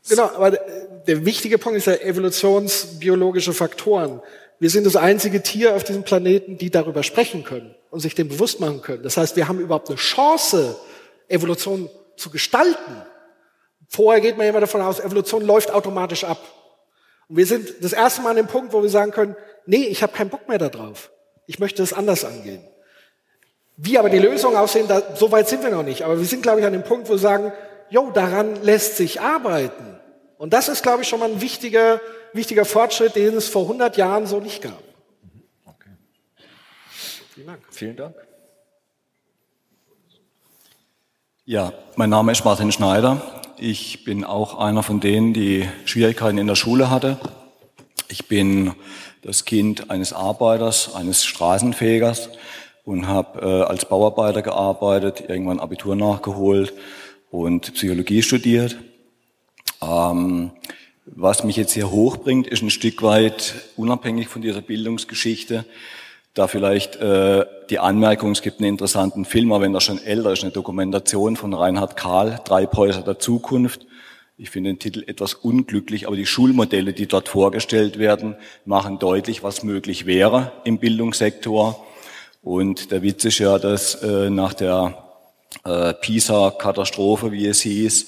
Genau, aber der wichtige Punkt ist ja evolutionsbiologische Faktoren. Wir sind das einzige Tier auf diesem Planeten, die darüber sprechen können und sich dem bewusst machen können. Das heißt, wir haben überhaupt eine Chance, Evolution zu gestalten. Vorher geht man immer davon aus, Evolution läuft automatisch ab. Und wir sind das erste Mal an dem Punkt, wo wir sagen können, nee, ich habe keinen Bock mehr darauf. Ich möchte es anders angehen. Wie aber die Lösungen aussehen, da, so weit sind wir noch nicht. Aber wir sind, glaube ich, an dem Punkt, wo wir sagen, jo, daran lässt sich arbeiten. Und das ist, glaube ich, schon mal ein wichtiger wichtiger Fortschritt, den es vor 100 Jahren so nicht gab. Okay. Vielen Dank. Vielen Dank. Ja, mein Name ist Martin Schneider. Ich bin auch einer von denen, die Schwierigkeiten in der Schule hatte. Ich bin das Kind eines Arbeiters, eines Straßenfegers und habe äh, als Bauarbeiter gearbeitet, irgendwann Abitur nachgeholt und Psychologie studiert. Ähm, was mich jetzt hier hochbringt, ist ein Stück weit unabhängig von dieser Bildungsgeschichte. Da vielleicht äh, die Anmerkung, es gibt einen interessanten Film, aber wenn er schon älter ist, eine Dokumentation von Reinhard Kahl, Treibhäuser der Zukunft. Ich finde den Titel etwas unglücklich, aber die Schulmodelle, die dort vorgestellt werden, machen deutlich, was möglich wäre im Bildungssektor. Und der Witz ist ja, dass äh, nach der äh, PISA-Katastrophe, wie es hieß,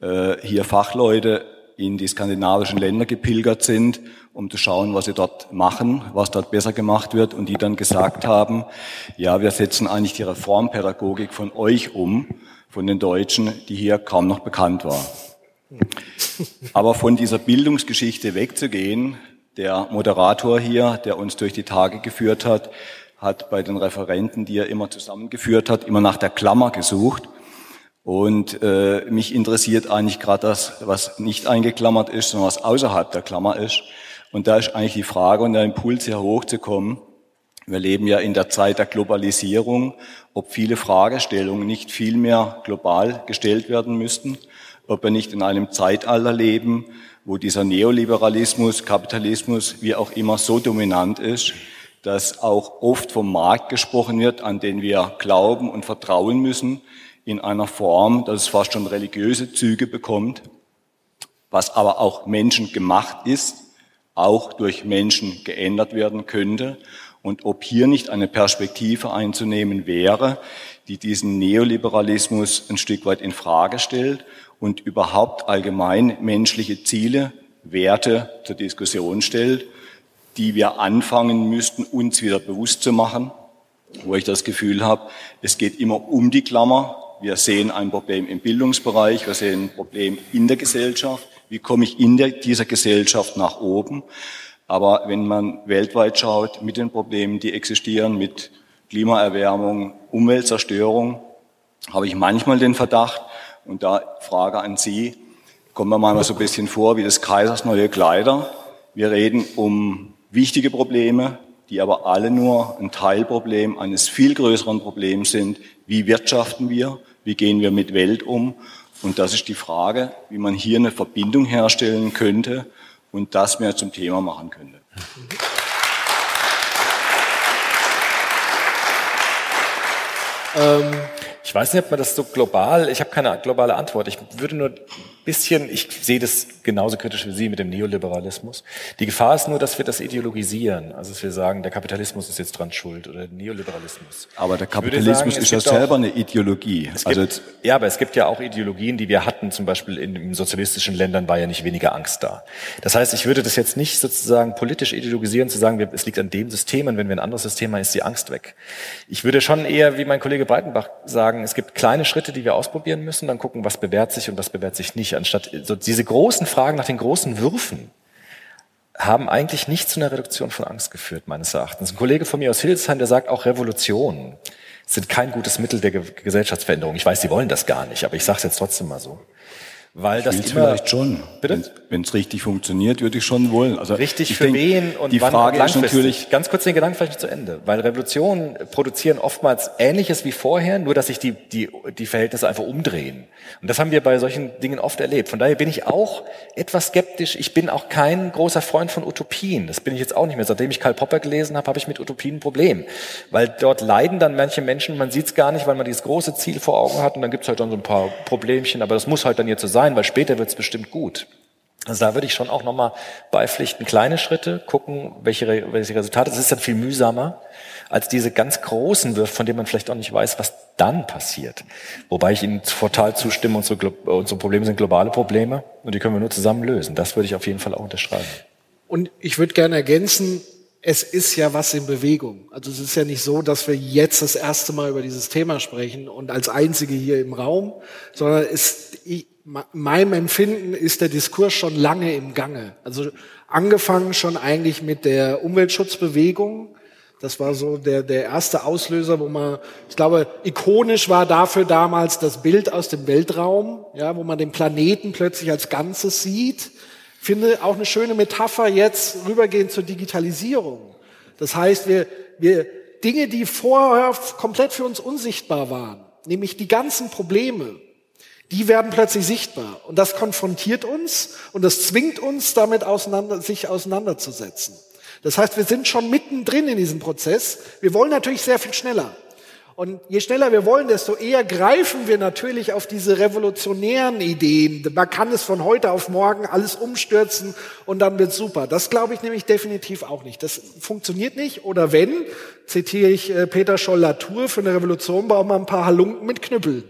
äh, hier Fachleute in die skandinavischen Länder gepilgert sind, um zu schauen, was sie dort machen, was dort besser gemacht wird und die dann gesagt haben, ja, wir setzen eigentlich die Reformpädagogik von euch um, von den Deutschen, die hier kaum noch bekannt war. Aber von dieser Bildungsgeschichte wegzugehen, der Moderator hier, der uns durch die Tage geführt hat, hat bei den Referenten, die er immer zusammengeführt hat, immer nach der Klammer gesucht. Und äh, mich interessiert eigentlich gerade das, was nicht eingeklammert ist, sondern was außerhalb der Klammer ist. Und da ist eigentlich die Frage und der Impuls hier hochzukommen. Wir leben ja in der Zeit der Globalisierung, ob viele Fragestellungen nicht viel mehr global gestellt werden müssten, ob wir nicht in einem Zeitalter leben, wo dieser Neoliberalismus, Kapitalismus, wie auch immer, so dominant ist, dass auch oft vom Markt gesprochen wird, an den wir glauben und vertrauen müssen, in einer Form, dass es fast schon religiöse Züge bekommt. was aber auch menschengemacht ist, auch durch Menschen geändert werden könnte und ob hier nicht eine Perspektive einzunehmen wäre, die diesen Neoliberalismus ein Stück weit in Frage stellt und überhaupt allgemein menschliche Ziele, Werte zur Diskussion stellt, die wir anfangen müssten, uns wieder bewusst zu machen, wo ich das Gefühl habe, es geht immer um die Klammer. Wir sehen ein Problem im Bildungsbereich, wir sehen ein Problem in der Gesellschaft. Wie komme ich in der, dieser Gesellschaft nach oben? Aber wenn man weltweit schaut, mit den Problemen, die existieren, mit Klimaerwärmung, Umweltzerstörung, habe ich manchmal den Verdacht, und da Frage an Sie, kommen wir mal so ein bisschen vor wie des Kaisers neue Kleider. Wir reden um wichtige Probleme, die aber alle nur ein Teilproblem eines viel größeren Problems sind. Wie wirtschaften wir? Wie gehen wir mit Welt um? Und das ist die Frage, wie man hier eine Verbindung herstellen könnte und das mehr zum Thema machen könnte. Ähm, ich weiß nicht, ob man das so global, ich habe keine globale Antwort. Ich würde nur ein bisschen, ich sehe das genauso kritisch wie Sie mit dem Neoliberalismus. Die Gefahr ist nur, dass wir das ideologisieren. Also dass wir sagen, der Kapitalismus ist jetzt dran schuld oder der Neoliberalismus. Aber der Kapitalismus sagen, ist ja selber auch, eine Ideologie. Also gibt, ja, aber es gibt ja auch Ideologien, die wir hatten, zum Beispiel in, in sozialistischen Ländern war ja nicht weniger Angst da. Das heißt, ich würde das jetzt nicht sozusagen politisch ideologisieren, zu sagen, es liegt an dem System und wenn wir ein anderes System haben, ist die Angst weg. Ich würde schon eher, wie mein Kollege Breitenbach sagen, es gibt kleine Schritte, die wir ausprobieren müssen, dann gucken, was bewährt sich und was bewährt sich nicht, anstatt so diese großen Fragen nach den großen Würfen haben eigentlich nicht zu einer Reduktion von Angst geführt, meines Erachtens. Ein Kollege von mir aus Hildesheim, der sagt, auch Revolutionen sind kein gutes Mittel der Gesellschaftsveränderung. Ich weiß, Sie wollen das gar nicht, aber ich sage es jetzt trotzdem mal so. Weil ich das immer, vielleicht schon. Wenn es richtig funktioniert, würde ich schon wollen. Also richtig für denk, wen und die wann Frage ist natürlich. Ganz kurz den Gedanken vielleicht zu Ende, weil Revolutionen produzieren oftmals Ähnliches wie vorher, nur dass sich die die die Verhältnisse einfach umdrehen. Und das haben wir bei solchen Dingen oft erlebt. Von daher bin ich auch etwas skeptisch. Ich bin auch kein großer Freund von Utopien. Das bin ich jetzt auch nicht mehr. Seitdem ich Karl Popper gelesen habe, habe ich mit Utopien ein Problem, weil dort leiden dann manche Menschen. Man sieht es gar nicht, weil man dieses große Ziel vor Augen hat und dann gibt es halt dann so ein paar Problemchen. Aber das muss halt dann jetzt so sein, weil später wird es bestimmt gut. Also da würde ich schon auch nochmal beipflichten, kleine Schritte, gucken, welche, welche Resultate. Das ist dann viel mühsamer als diese ganz großen Würfe, von denen man vielleicht auch nicht weiß, was dann passiert. Wobei ich Ihnen total zustimme, unsere, unsere Probleme sind globale Probleme und die können wir nur zusammen lösen. Das würde ich auf jeden Fall auch unterschreiben. Und ich würde gerne ergänzen, es ist ja was in Bewegung. Also es ist ja nicht so, dass wir jetzt das erste Mal über dieses Thema sprechen und als Einzige hier im Raum, sondern es, meinem Empfinden ist der Diskurs schon lange im Gange. Also angefangen schon eigentlich mit der Umweltschutzbewegung. Das war so der, der erste Auslöser, wo man, ich glaube, ikonisch war dafür damals das Bild aus dem Weltraum, ja, wo man den Planeten plötzlich als Ganzes sieht. Finde auch eine schöne Metapher jetzt rübergehend zur Digitalisierung. Das heißt, wir, wir Dinge, die vorher komplett für uns unsichtbar waren, nämlich die ganzen Probleme, die werden plötzlich sichtbar. Und das konfrontiert uns und das zwingt uns, damit auseinander, sich auseinanderzusetzen. Das heißt, wir sind schon mittendrin in diesem Prozess. Wir wollen natürlich sehr viel schneller. Und je schneller wir wollen, desto eher greifen wir natürlich auf diese revolutionären Ideen. Man kann es von heute auf morgen alles umstürzen und dann wird super. Das glaube ich nämlich definitiv auch nicht. Das funktioniert nicht. Oder wenn, zitiere ich äh, Peter Scholl-Latour, für eine Revolution brauchen wir ein paar Halunken mit Knüppeln.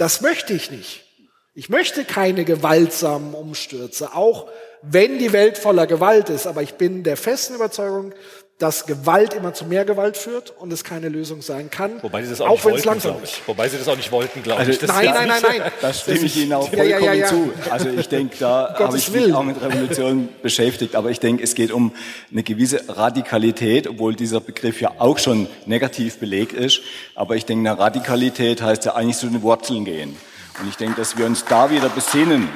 Das möchte ich nicht. Ich möchte keine gewaltsamen Umstürze, auch wenn die Welt voller Gewalt ist. Aber ich bin der festen Überzeugung, dass Gewalt immer zu mehr Gewalt führt und es keine Lösung sein kann. Wobei sie das auch, auch wenn es langsam ist. Wobei sie das auch nicht wollten, glaube also, ich. Das nein, nein, nein, nein. Da stimme ich Ihnen auch vollkommen ja, ja, ja, zu. Also ich denke, da habe ich mich auch mit Revolution beschäftigt. Aber ich denke, es geht um eine gewisse Radikalität, obwohl dieser Begriff ja auch schon negativ belegt ist. Aber ich denke, eine Radikalität heißt ja eigentlich zu den Wurzeln gehen. Und ich denke, dass wir uns da wieder besinnen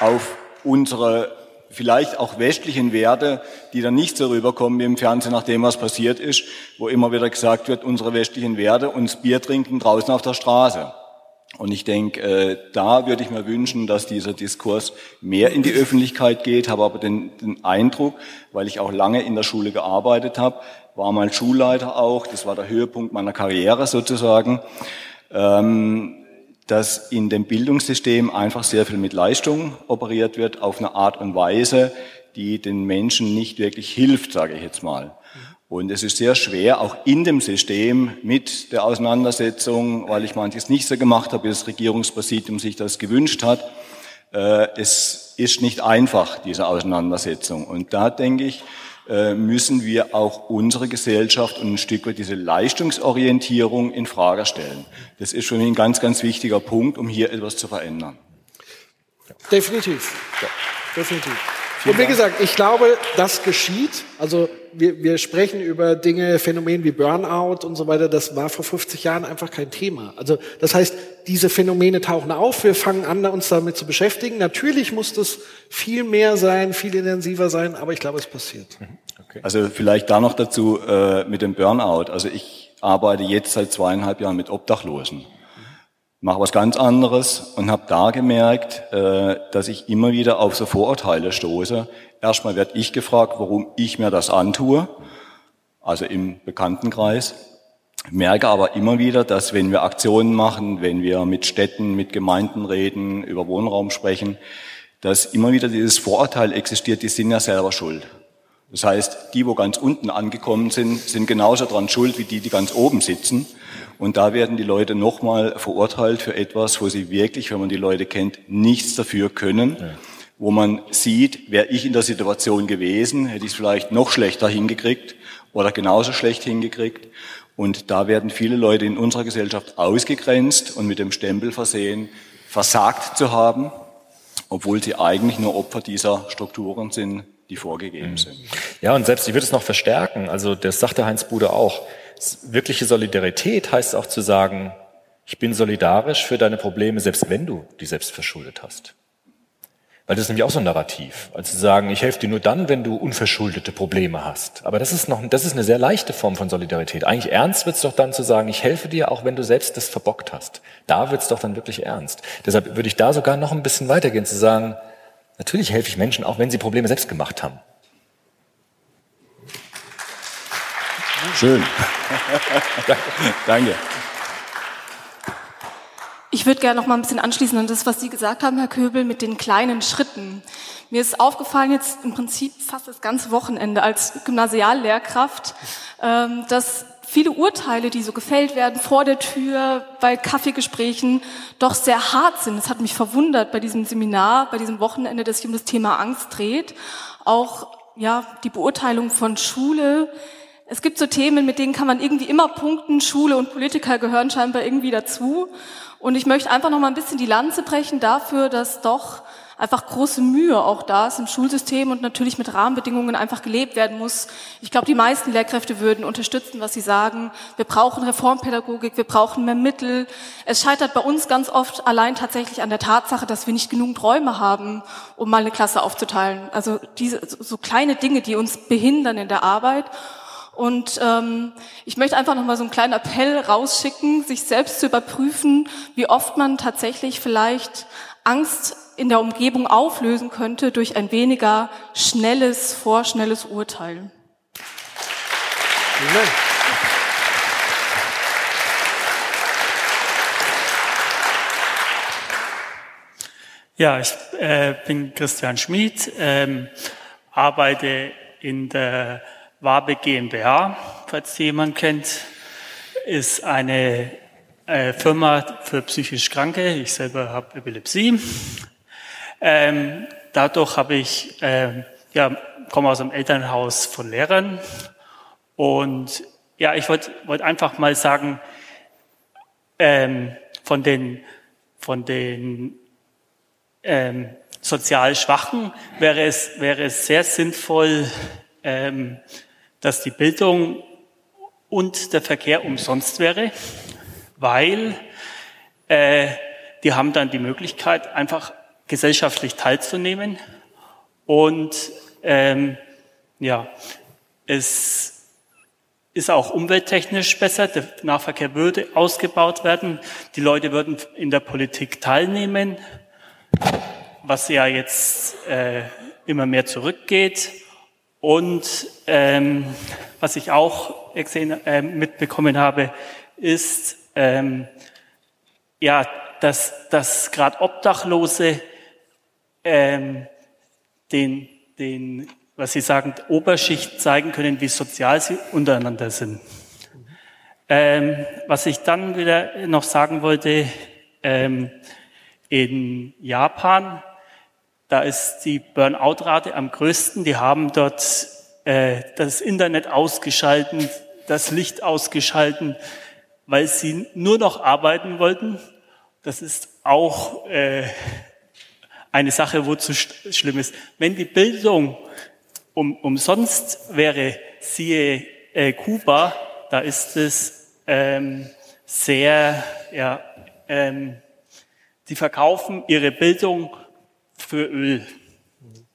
auf unsere vielleicht auch westlichen Werte, die dann nicht so rüberkommen wie im Fernsehen, nachdem was passiert ist, wo immer wieder gesagt wird, unsere westlichen Werte, uns Bier trinken draußen auf der Straße. Und ich denke, äh, da würde ich mir wünschen, dass dieser Diskurs mehr in die Öffentlichkeit geht, habe aber den, den Eindruck, weil ich auch lange in der Schule gearbeitet habe, war mal Schulleiter auch, das war der Höhepunkt meiner Karriere sozusagen, ähm, dass in dem Bildungssystem einfach sehr viel mit Leistung operiert wird, auf eine Art und Weise, die den Menschen nicht wirklich hilft, sage ich jetzt mal. Und es ist sehr schwer, auch in dem System mit der Auseinandersetzung, weil ich manches nicht so gemacht habe, wie das Regierungspräsidium sich das gewünscht hat. Äh, es ist nicht einfach, diese Auseinandersetzung. Und da denke ich, müssen wir auch unsere Gesellschaft und ein Stück weit diese Leistungsorientierung in Frage stellen. Das ist für mich ein ganz, ganz wichtiger Punkt, um hier etwas zu verändern. Definitiv. Ja. Definitiv. Und wie gesagt, ich glaube, das geschieht. Also wir, wir sprechen über Dinge, Phänomene wie Burnout und so weiter. Das war vor 50 Jahren einfach kein Thema. Also das heißt, diese Phänomene tauchen auf. Wir fangen an, uns damit zu beschäftigen. Natürlich muss das viel mehr sein, viel intensiver sein, aber ich glaube, es passiert. Mhm. Okay. Also vielleicht da noch dazu äh, mit dem Burnout. Also ich arbeite jetzt seit zweieinhalb Jahren mit Obdachlosen mache was ganz anderes und habe da gemerkt, äh, dass ich immer wieder auf so Vorurteile stoße. Erstmal werde ich gefragt, warum ich mir das antue, also im Bekanntenkreis. Merke aber immer wieder, dass wenn wir Aktionen machen, wenn wir mit Städten, mit Gemeinden reden, über Wohnraum sprechen, dass immer wieder dieses Vorurteil existiert, die sind ja selber schuld. Das heißt, die, wo ganz unten angekommen sind, sind genauso dran schuld wie die, die ganz oben sitzen. Und da werden die Leute nochmal verurteilt für etwas, wo sie wirklich, wenn man die Leute kennt, nichts dafür können. Ja. Wo man sieht, wäre ich in der Situation gewesen, hätte ich es vielleicht noch schlechter hingekriegt oder genauso schlecht hingekriegt. Und da werden viele Leute in unserer Gesellschaft ausgegrenzt und mit dem Stempel versehen, versagt zu haben, obwohl sie eigentlich nur Opfer dieser Strukturen sind, die vorgegeben mhm. sind. Ja, und selbst ich würde es noch verstärken. Also das sagte Heinz Bude auch wirkliche Solidarität heißt auch zu sagen, ich bin solidarisch für deine Probleme, selbst wenn du die selbst verschuldet hast. Weil das ist nämlich auch so ein Narrativ. Also zu sagen, ich helfe dir nur dann, wenn du unverschuldete Probleme hast. Aber das ist noch, das ist eine sehr leichte Form von Solidarität. Eigentlich ernst wird's doch dann zu sagen, ich helfe dir, auch wenn du selbst das verbockt hast. Da wird's doch dann wirklich ernst. Deshalb würde ich da sogar noch ein bisschen weitergehen, zu sagen, natürlich helfe ich Menschen, auch wenn sie Probleme selbst gemacht haben. Schön. Danke. Ich würde gerne noch mal ein bisschen anschließen an das, was Sie gesagt haben, Herr Köbel, mit den kleinen Schritten. Mir ist aufgefallen jetzt im Prinzip fast das ganze Wochenende als Gymnasiallehrkraft, ähm, dass viele Urteile, die so gefällt werden vor der Tür, bei Kaffeegesprächen, doch sehr hart sind. Das hat mich verwundert bei diesem Seminar, bei diesem Wochenende, das sich um das Thema Angst dreht. Auch ja, die Beurteilung von Schule, es gibt so Themen, mit denen kann man irgendwie immer punkten. Schule und Politiker gehören scheinbar irgendwie dazu. Und ich möchte einfach noch mal ein bisschen die Lanze brechen dafür, dass doch einfach große Mühe auch da ist im Schulsystem und natürlich mit Rahmenbedingungen einfach gelebt werden muss. Ich glaube, die meisten Lehrkräfte würden unterstützen, was sie sagen. Wir brauchen Reformpädagogik, wir brauchen mehr Mittel. Es scheitert bei uns ganz oft allein tatsächlich an der Tatsache, dass wir nicht genug Räume haben, um mal eine Klasse aufzuteilen. Also diese so kleine Dinge, die uns behindern in der Arbeit. Und ähm, ich möchte einfach nochmal so einen kleinen Appell rausschicken, sich selbst zu überprüfen, wie oft man tatsächlich vielleicht Angst in der Umgebung auflösen könnte durch ein weniger schnelles, vorschnelles Urteil. Amen. Ja, ich äh, bin Christian Schmid, ähm, arbeite in der Wabe GmbH, falls jemand kennt, ist eine äh, Firma für psychisch Kranke. Ich selber habe Epilepsie. Ähm, dadurch habe ich, äh, ja, komme aus einem Elternhaus von Lehrern und ja, ich wollte wollt einfach mal sagen, ähm, von den von den ähm, sozial Schwachen wäre es wäre es sehr sinnvoll, ähm, dass die Bildung und der Verkehr umsonst wäre, weil äh, die haben dann die Möglichkeit, einfach gesellschaftlich teilzunehmen. Und ähm, ja, es ist auch umwelttechnisch besser. Der Nahverkehr würde ausgebaut werden. Die Leute würden in der Politik teilnehmen, was ja jetzt äh, immer mehr zurückgeht. Und ähm, was ich auch gesehen, äh, mitbekommen habe, ist, ähm, ja, dass, dass gerade Obdachlose ähm, den, den, was Sie sagen, Oberschicht zeigen können, wie sozial sie untereinander sind. Ähm, was ich dann wieder noch sagen wollte, ähm, in Japan, da ist die Burnout-Rate am größten. Die haben dort äh, das Internet ausgeschalten, das Licht ausgeschalten, weil sie nur noch arbeiten wollten. Das ist auch äh, eine Sache, wo zu schlimm ist. Wenn die Bildung um, umsonst wäre, siehe äh, Kuba, da ist es ähm, sehr, ja, ähm, die verkaufen ihre Bildung für Öl.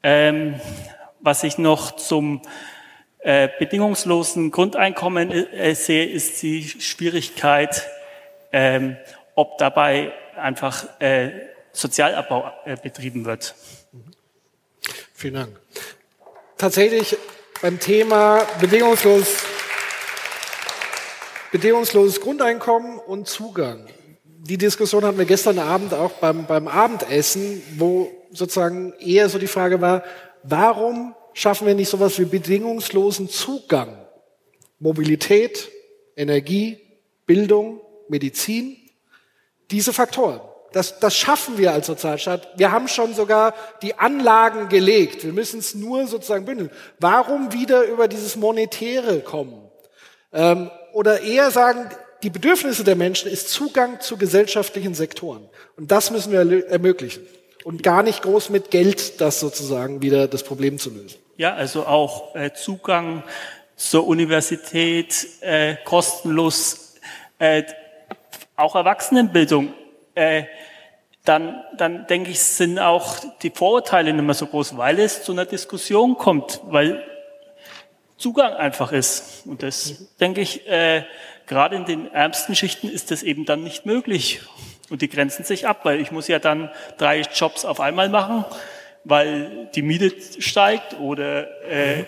Ähm, was ich noch zum äh, bedingungslosen Grundeinkommen äh, sehe, ist die Schwierigkeit, ähm, ob dabei einfach äh, Sozialabbau äh, betrieben wird. Vielen Dank. Tatsächlich beim Thema bedingungslos, bedingungsloses Grundeinkommen und Zugang. Die Diskussion hatten wir gestern Abend auch beim, beim Abendessen, wo sozusagen eher so die Frage war, warum schaffen wir nicht sowas wie bedingungslosen Zugang? Mobilität, Energie, Bildung, Medizin, diese Faktoren. Das, das schaffen wir als Sozialstaat. Wir haben schon sogar die Anlagen gelegt. Wir müssen es nur sozusagen bündeln. Warum wieder über dieses Monetäre kommen? Ähm, oder eher sagen, die Bedürfnisse der Menschen ist Zugang zu gesellschaftlichen Sektoren. Und das müssen wir ermöglichen und gar nicht groß mit Geld das sozusagen wieder das Problem zu lösen. Ja, also auch äh, Zugang zur Universität, äh, kostenlos, äh, auch Erwachsenenbildung. Äh, dann, dann denke ich, sind auch die Vorurteile nicht mehr so groß, weil es zu einer Diskussion kommt, weil Zugang einfach ist. Und das denke ich, äh, gerade in den ärmsten Schichten ist das eben dann nicht möglich. Und die grenzen sich ab, weil ich muss ja dann drei Jobs auf einmal machen, weil die Miete steigt oder äh,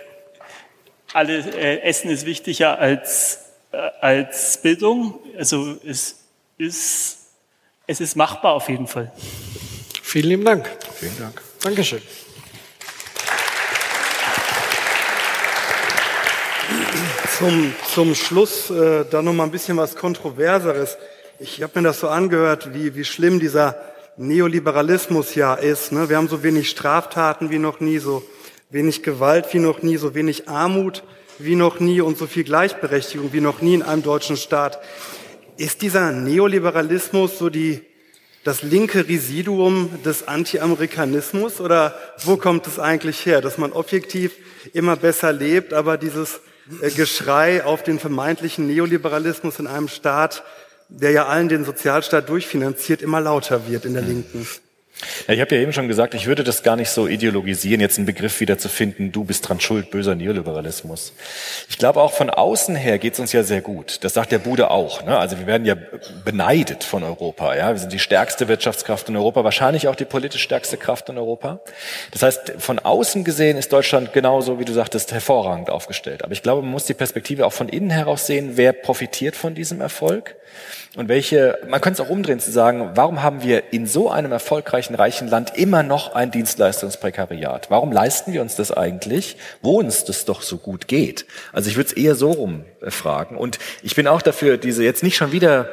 alle äh, Essen ist wichtiger als, äh, als Bildung. Also es ist, es ist machbar auf jeden Fall. Vielen lieben Dank. Vielen Dank. Dankeschön. Zum, zum Schluss äh, dann noch mal ein bisschen was Kontroverseres. Ich habe mir das so angehört, wie, wie schlimm dieser Neoliberalismus ja ist. Ne? Wir haben so wenig Straftaten wie noch nie, so wenig Gewalt wie noch nie, so wenig Armut wie noch nie und so viel Gleichberechtigung wie noch nie in einem deutschen Staat. Ist dieser Neoliberalismus so die, das linke Residuum des Anti-Amerikanismus oder wo kommt es eigentlich her, dass man objektiv immer besser lebt, aber dieses äh, Geschrei auf den vermeintlichen Neoliberalismus in einem Staat der ja allen den Sozialstaat durchfinanziert, immer lauter wird in der Linken. Ja, ich habe ja eben schon gesagt, ich würde das gar nicht so ideologisieren, jetzt einen Begriff wieder zu finden, du bist dran schuld, böser Neoliberalismus. Ich glaube, auch von außen her geht es uns ja sehr gut. Das sagt der Bude auch. Ne? Also wir werden ja beneidet von Europa. Ja? Wir sind die stärkste Wirtschaftskraft in Europa, wahrscheinlich auch die politisch stärkste Kraft in Europa. Das heißt, von außen gesehen ist Deutschland genauso, wie du sagtest, hervorragend aufgestellt. Aber ich glaube, man muss die Perspektive auch von innen heraus sehen, wer profitiert von diesem Erfolg und welche, man könnte es auch umdrehen zu sagen, warum haben wir in so einem erfolgreichen, reichen Land immer noch ein Dienstleistungsprekariat? Warum leisten wir uns das eigentlich, wo uns das doch so gut geht? Also ich würde es eher so rum äh. Und ich bin auch dafür, diese jetzt nicht schon wieder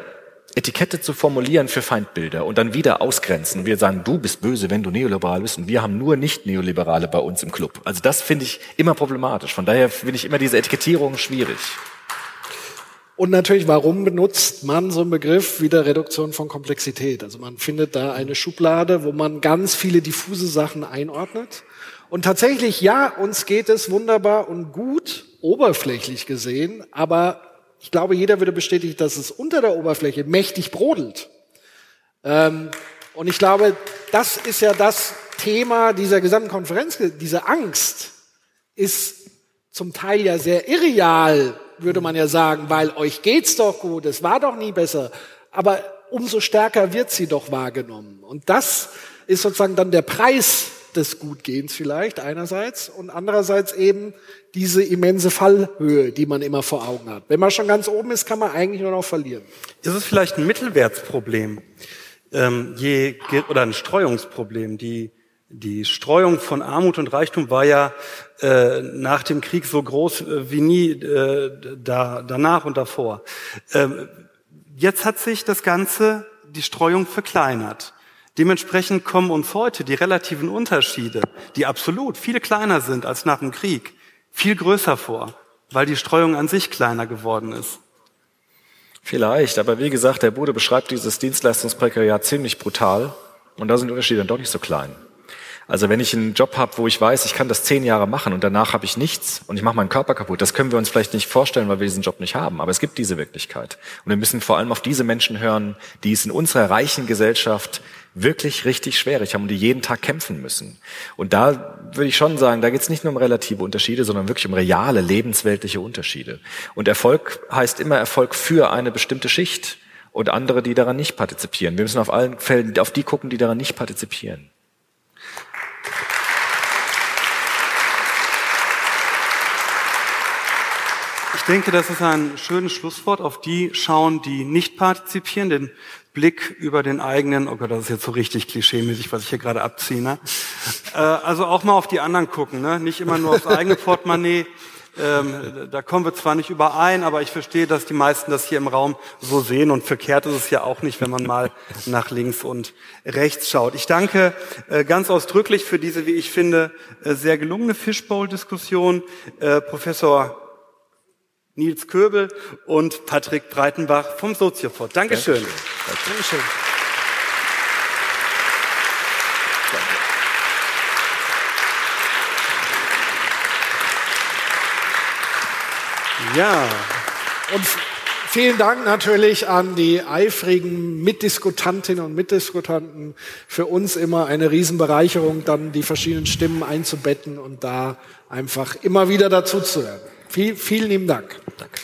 Etikette zu formulieren für Feindbilder und dann wieder ausgrenzen. Wir sagen, du bist böse, wenn du neoliberal bist und wir haben nur Nicht-Neoliberale bei uns im Club. Also das finde ich immer problematisch. Von daher finde ich immer diese Etikettierung schwierig. Und natürlich, warum benutzt man so einen Begriff wie der Reduktion von Komplexität? Also man findet da eine Schublade, wo man ganz viele diffuse Sachen einordnet. Und tatsächlich, ja, uns geht es wunderbar und gut, oberflächlich gesehen, aber ich glaube, jeder würde bestätigen, dass es unter der Oberfläche mächtig brodelt. Ähm, und ich glaube, das ist ja das Thema dieser gesamten Konferenz. Diese Angst ist zum Teil ja sehr irreal würde man ja sagen, weil euch geht's doch gut, es war doch nie besser. Aber umso stärker wird sie doch wahrgenommen. Und das ist sozusagen dann der Preis des Gutgehens vielleicht einerseits und andererseits eben diese immense Fallhöhe, die man immer vor Augen hat. Wenn man schon ganz oben ist, kann man eigentlich nur noch verlieren. Ist es vielleicht ein Mittelwertsproblem? ähm, je, oder ein Streuungsproblem. Die, die Streuung von Armut und Reichtum war ja äh, nach dem Krieg so groß äh, wie nie äh, da, danach und davor. Ähm, jetzt hat sich das Ganze, die Streuung verkleinert. Dementsprechend kommen uns heute die relativen Unterschiede, die absolut viel kleiner sind als nach dem Krieg, viel größer vor, weil die Streuung an sich kleiner geworden ist. Vielleicht, aber wie gesagt, der Bude beschreibt dieses Dienstleistungsprekariat ziemlich brutal und da sind die Unterschiede dann doch nicht so klein. Also wenn ich einen Job habe, wo ich weiß, ich kann das zehn Jahre machen und danach habe ich nichts und ich mache meinen Körper kaputt, das können wir uns vielleicht nicht vorstellen, weil wir diesen Job nicht haben. Aber es gibt diese Wirklichkeit. Und wir müssen vor allem auf diese Menschen hören, die es in unserer reichen Gesellschaft wirklich richtig schwierig haben und die jeden Tag kämpfen müssen. Und da würde ich schon sagen, da geht es nicht nur um relative Unterschiede, sondern wirklich um reale, lebensweltliche Unterschiede. Und Erfolg heißt immer Erfolg für eine bestimmte Schicht und andere, die daran nicht partizipieren. Wir müssen auf allen Fällen auf die gucken, die daran nicht partizipieren. Denke, das ist ein schönes Schlusswort. Auf die schauen, die nicht partizipieren, den Blick über den eigenen, oh Gott, das ist jetzt so richtig klischeemäßig, was ich hier gerade abziehe. Ne? Äh, also auch mal auf die anderen gucken, ne? nicht immer nur aufs eigene Portemonnaie. Ähm, da kommen wir zwar nicht überein, aber ich verstehe, dass die meisten das hier im Raum so sehen und verkehrt ist es ja auch nicht, wenn man mal nach links und rechts schaut. Ich danke äh, ganz ausdrücklich für diese, wie ich finde, äh, sehr gelungene Fishbowl-Diskussion. Äh, Professor Nils Köbel und Patrick Breitenbach vom Soziofort. Dankeschön. Dankeschön. Dankeschön. Ja, und vielen Dank natürlich an die eifrigen Mitdiskutantinnen und Mitdiskutanten. Für uns immer eine Riesenbereicherung, dann die verschiedenen Stimmen einzubetten und da einfach immer wieder dazu zu hören. Viel, vielen lieben Dank. Danke.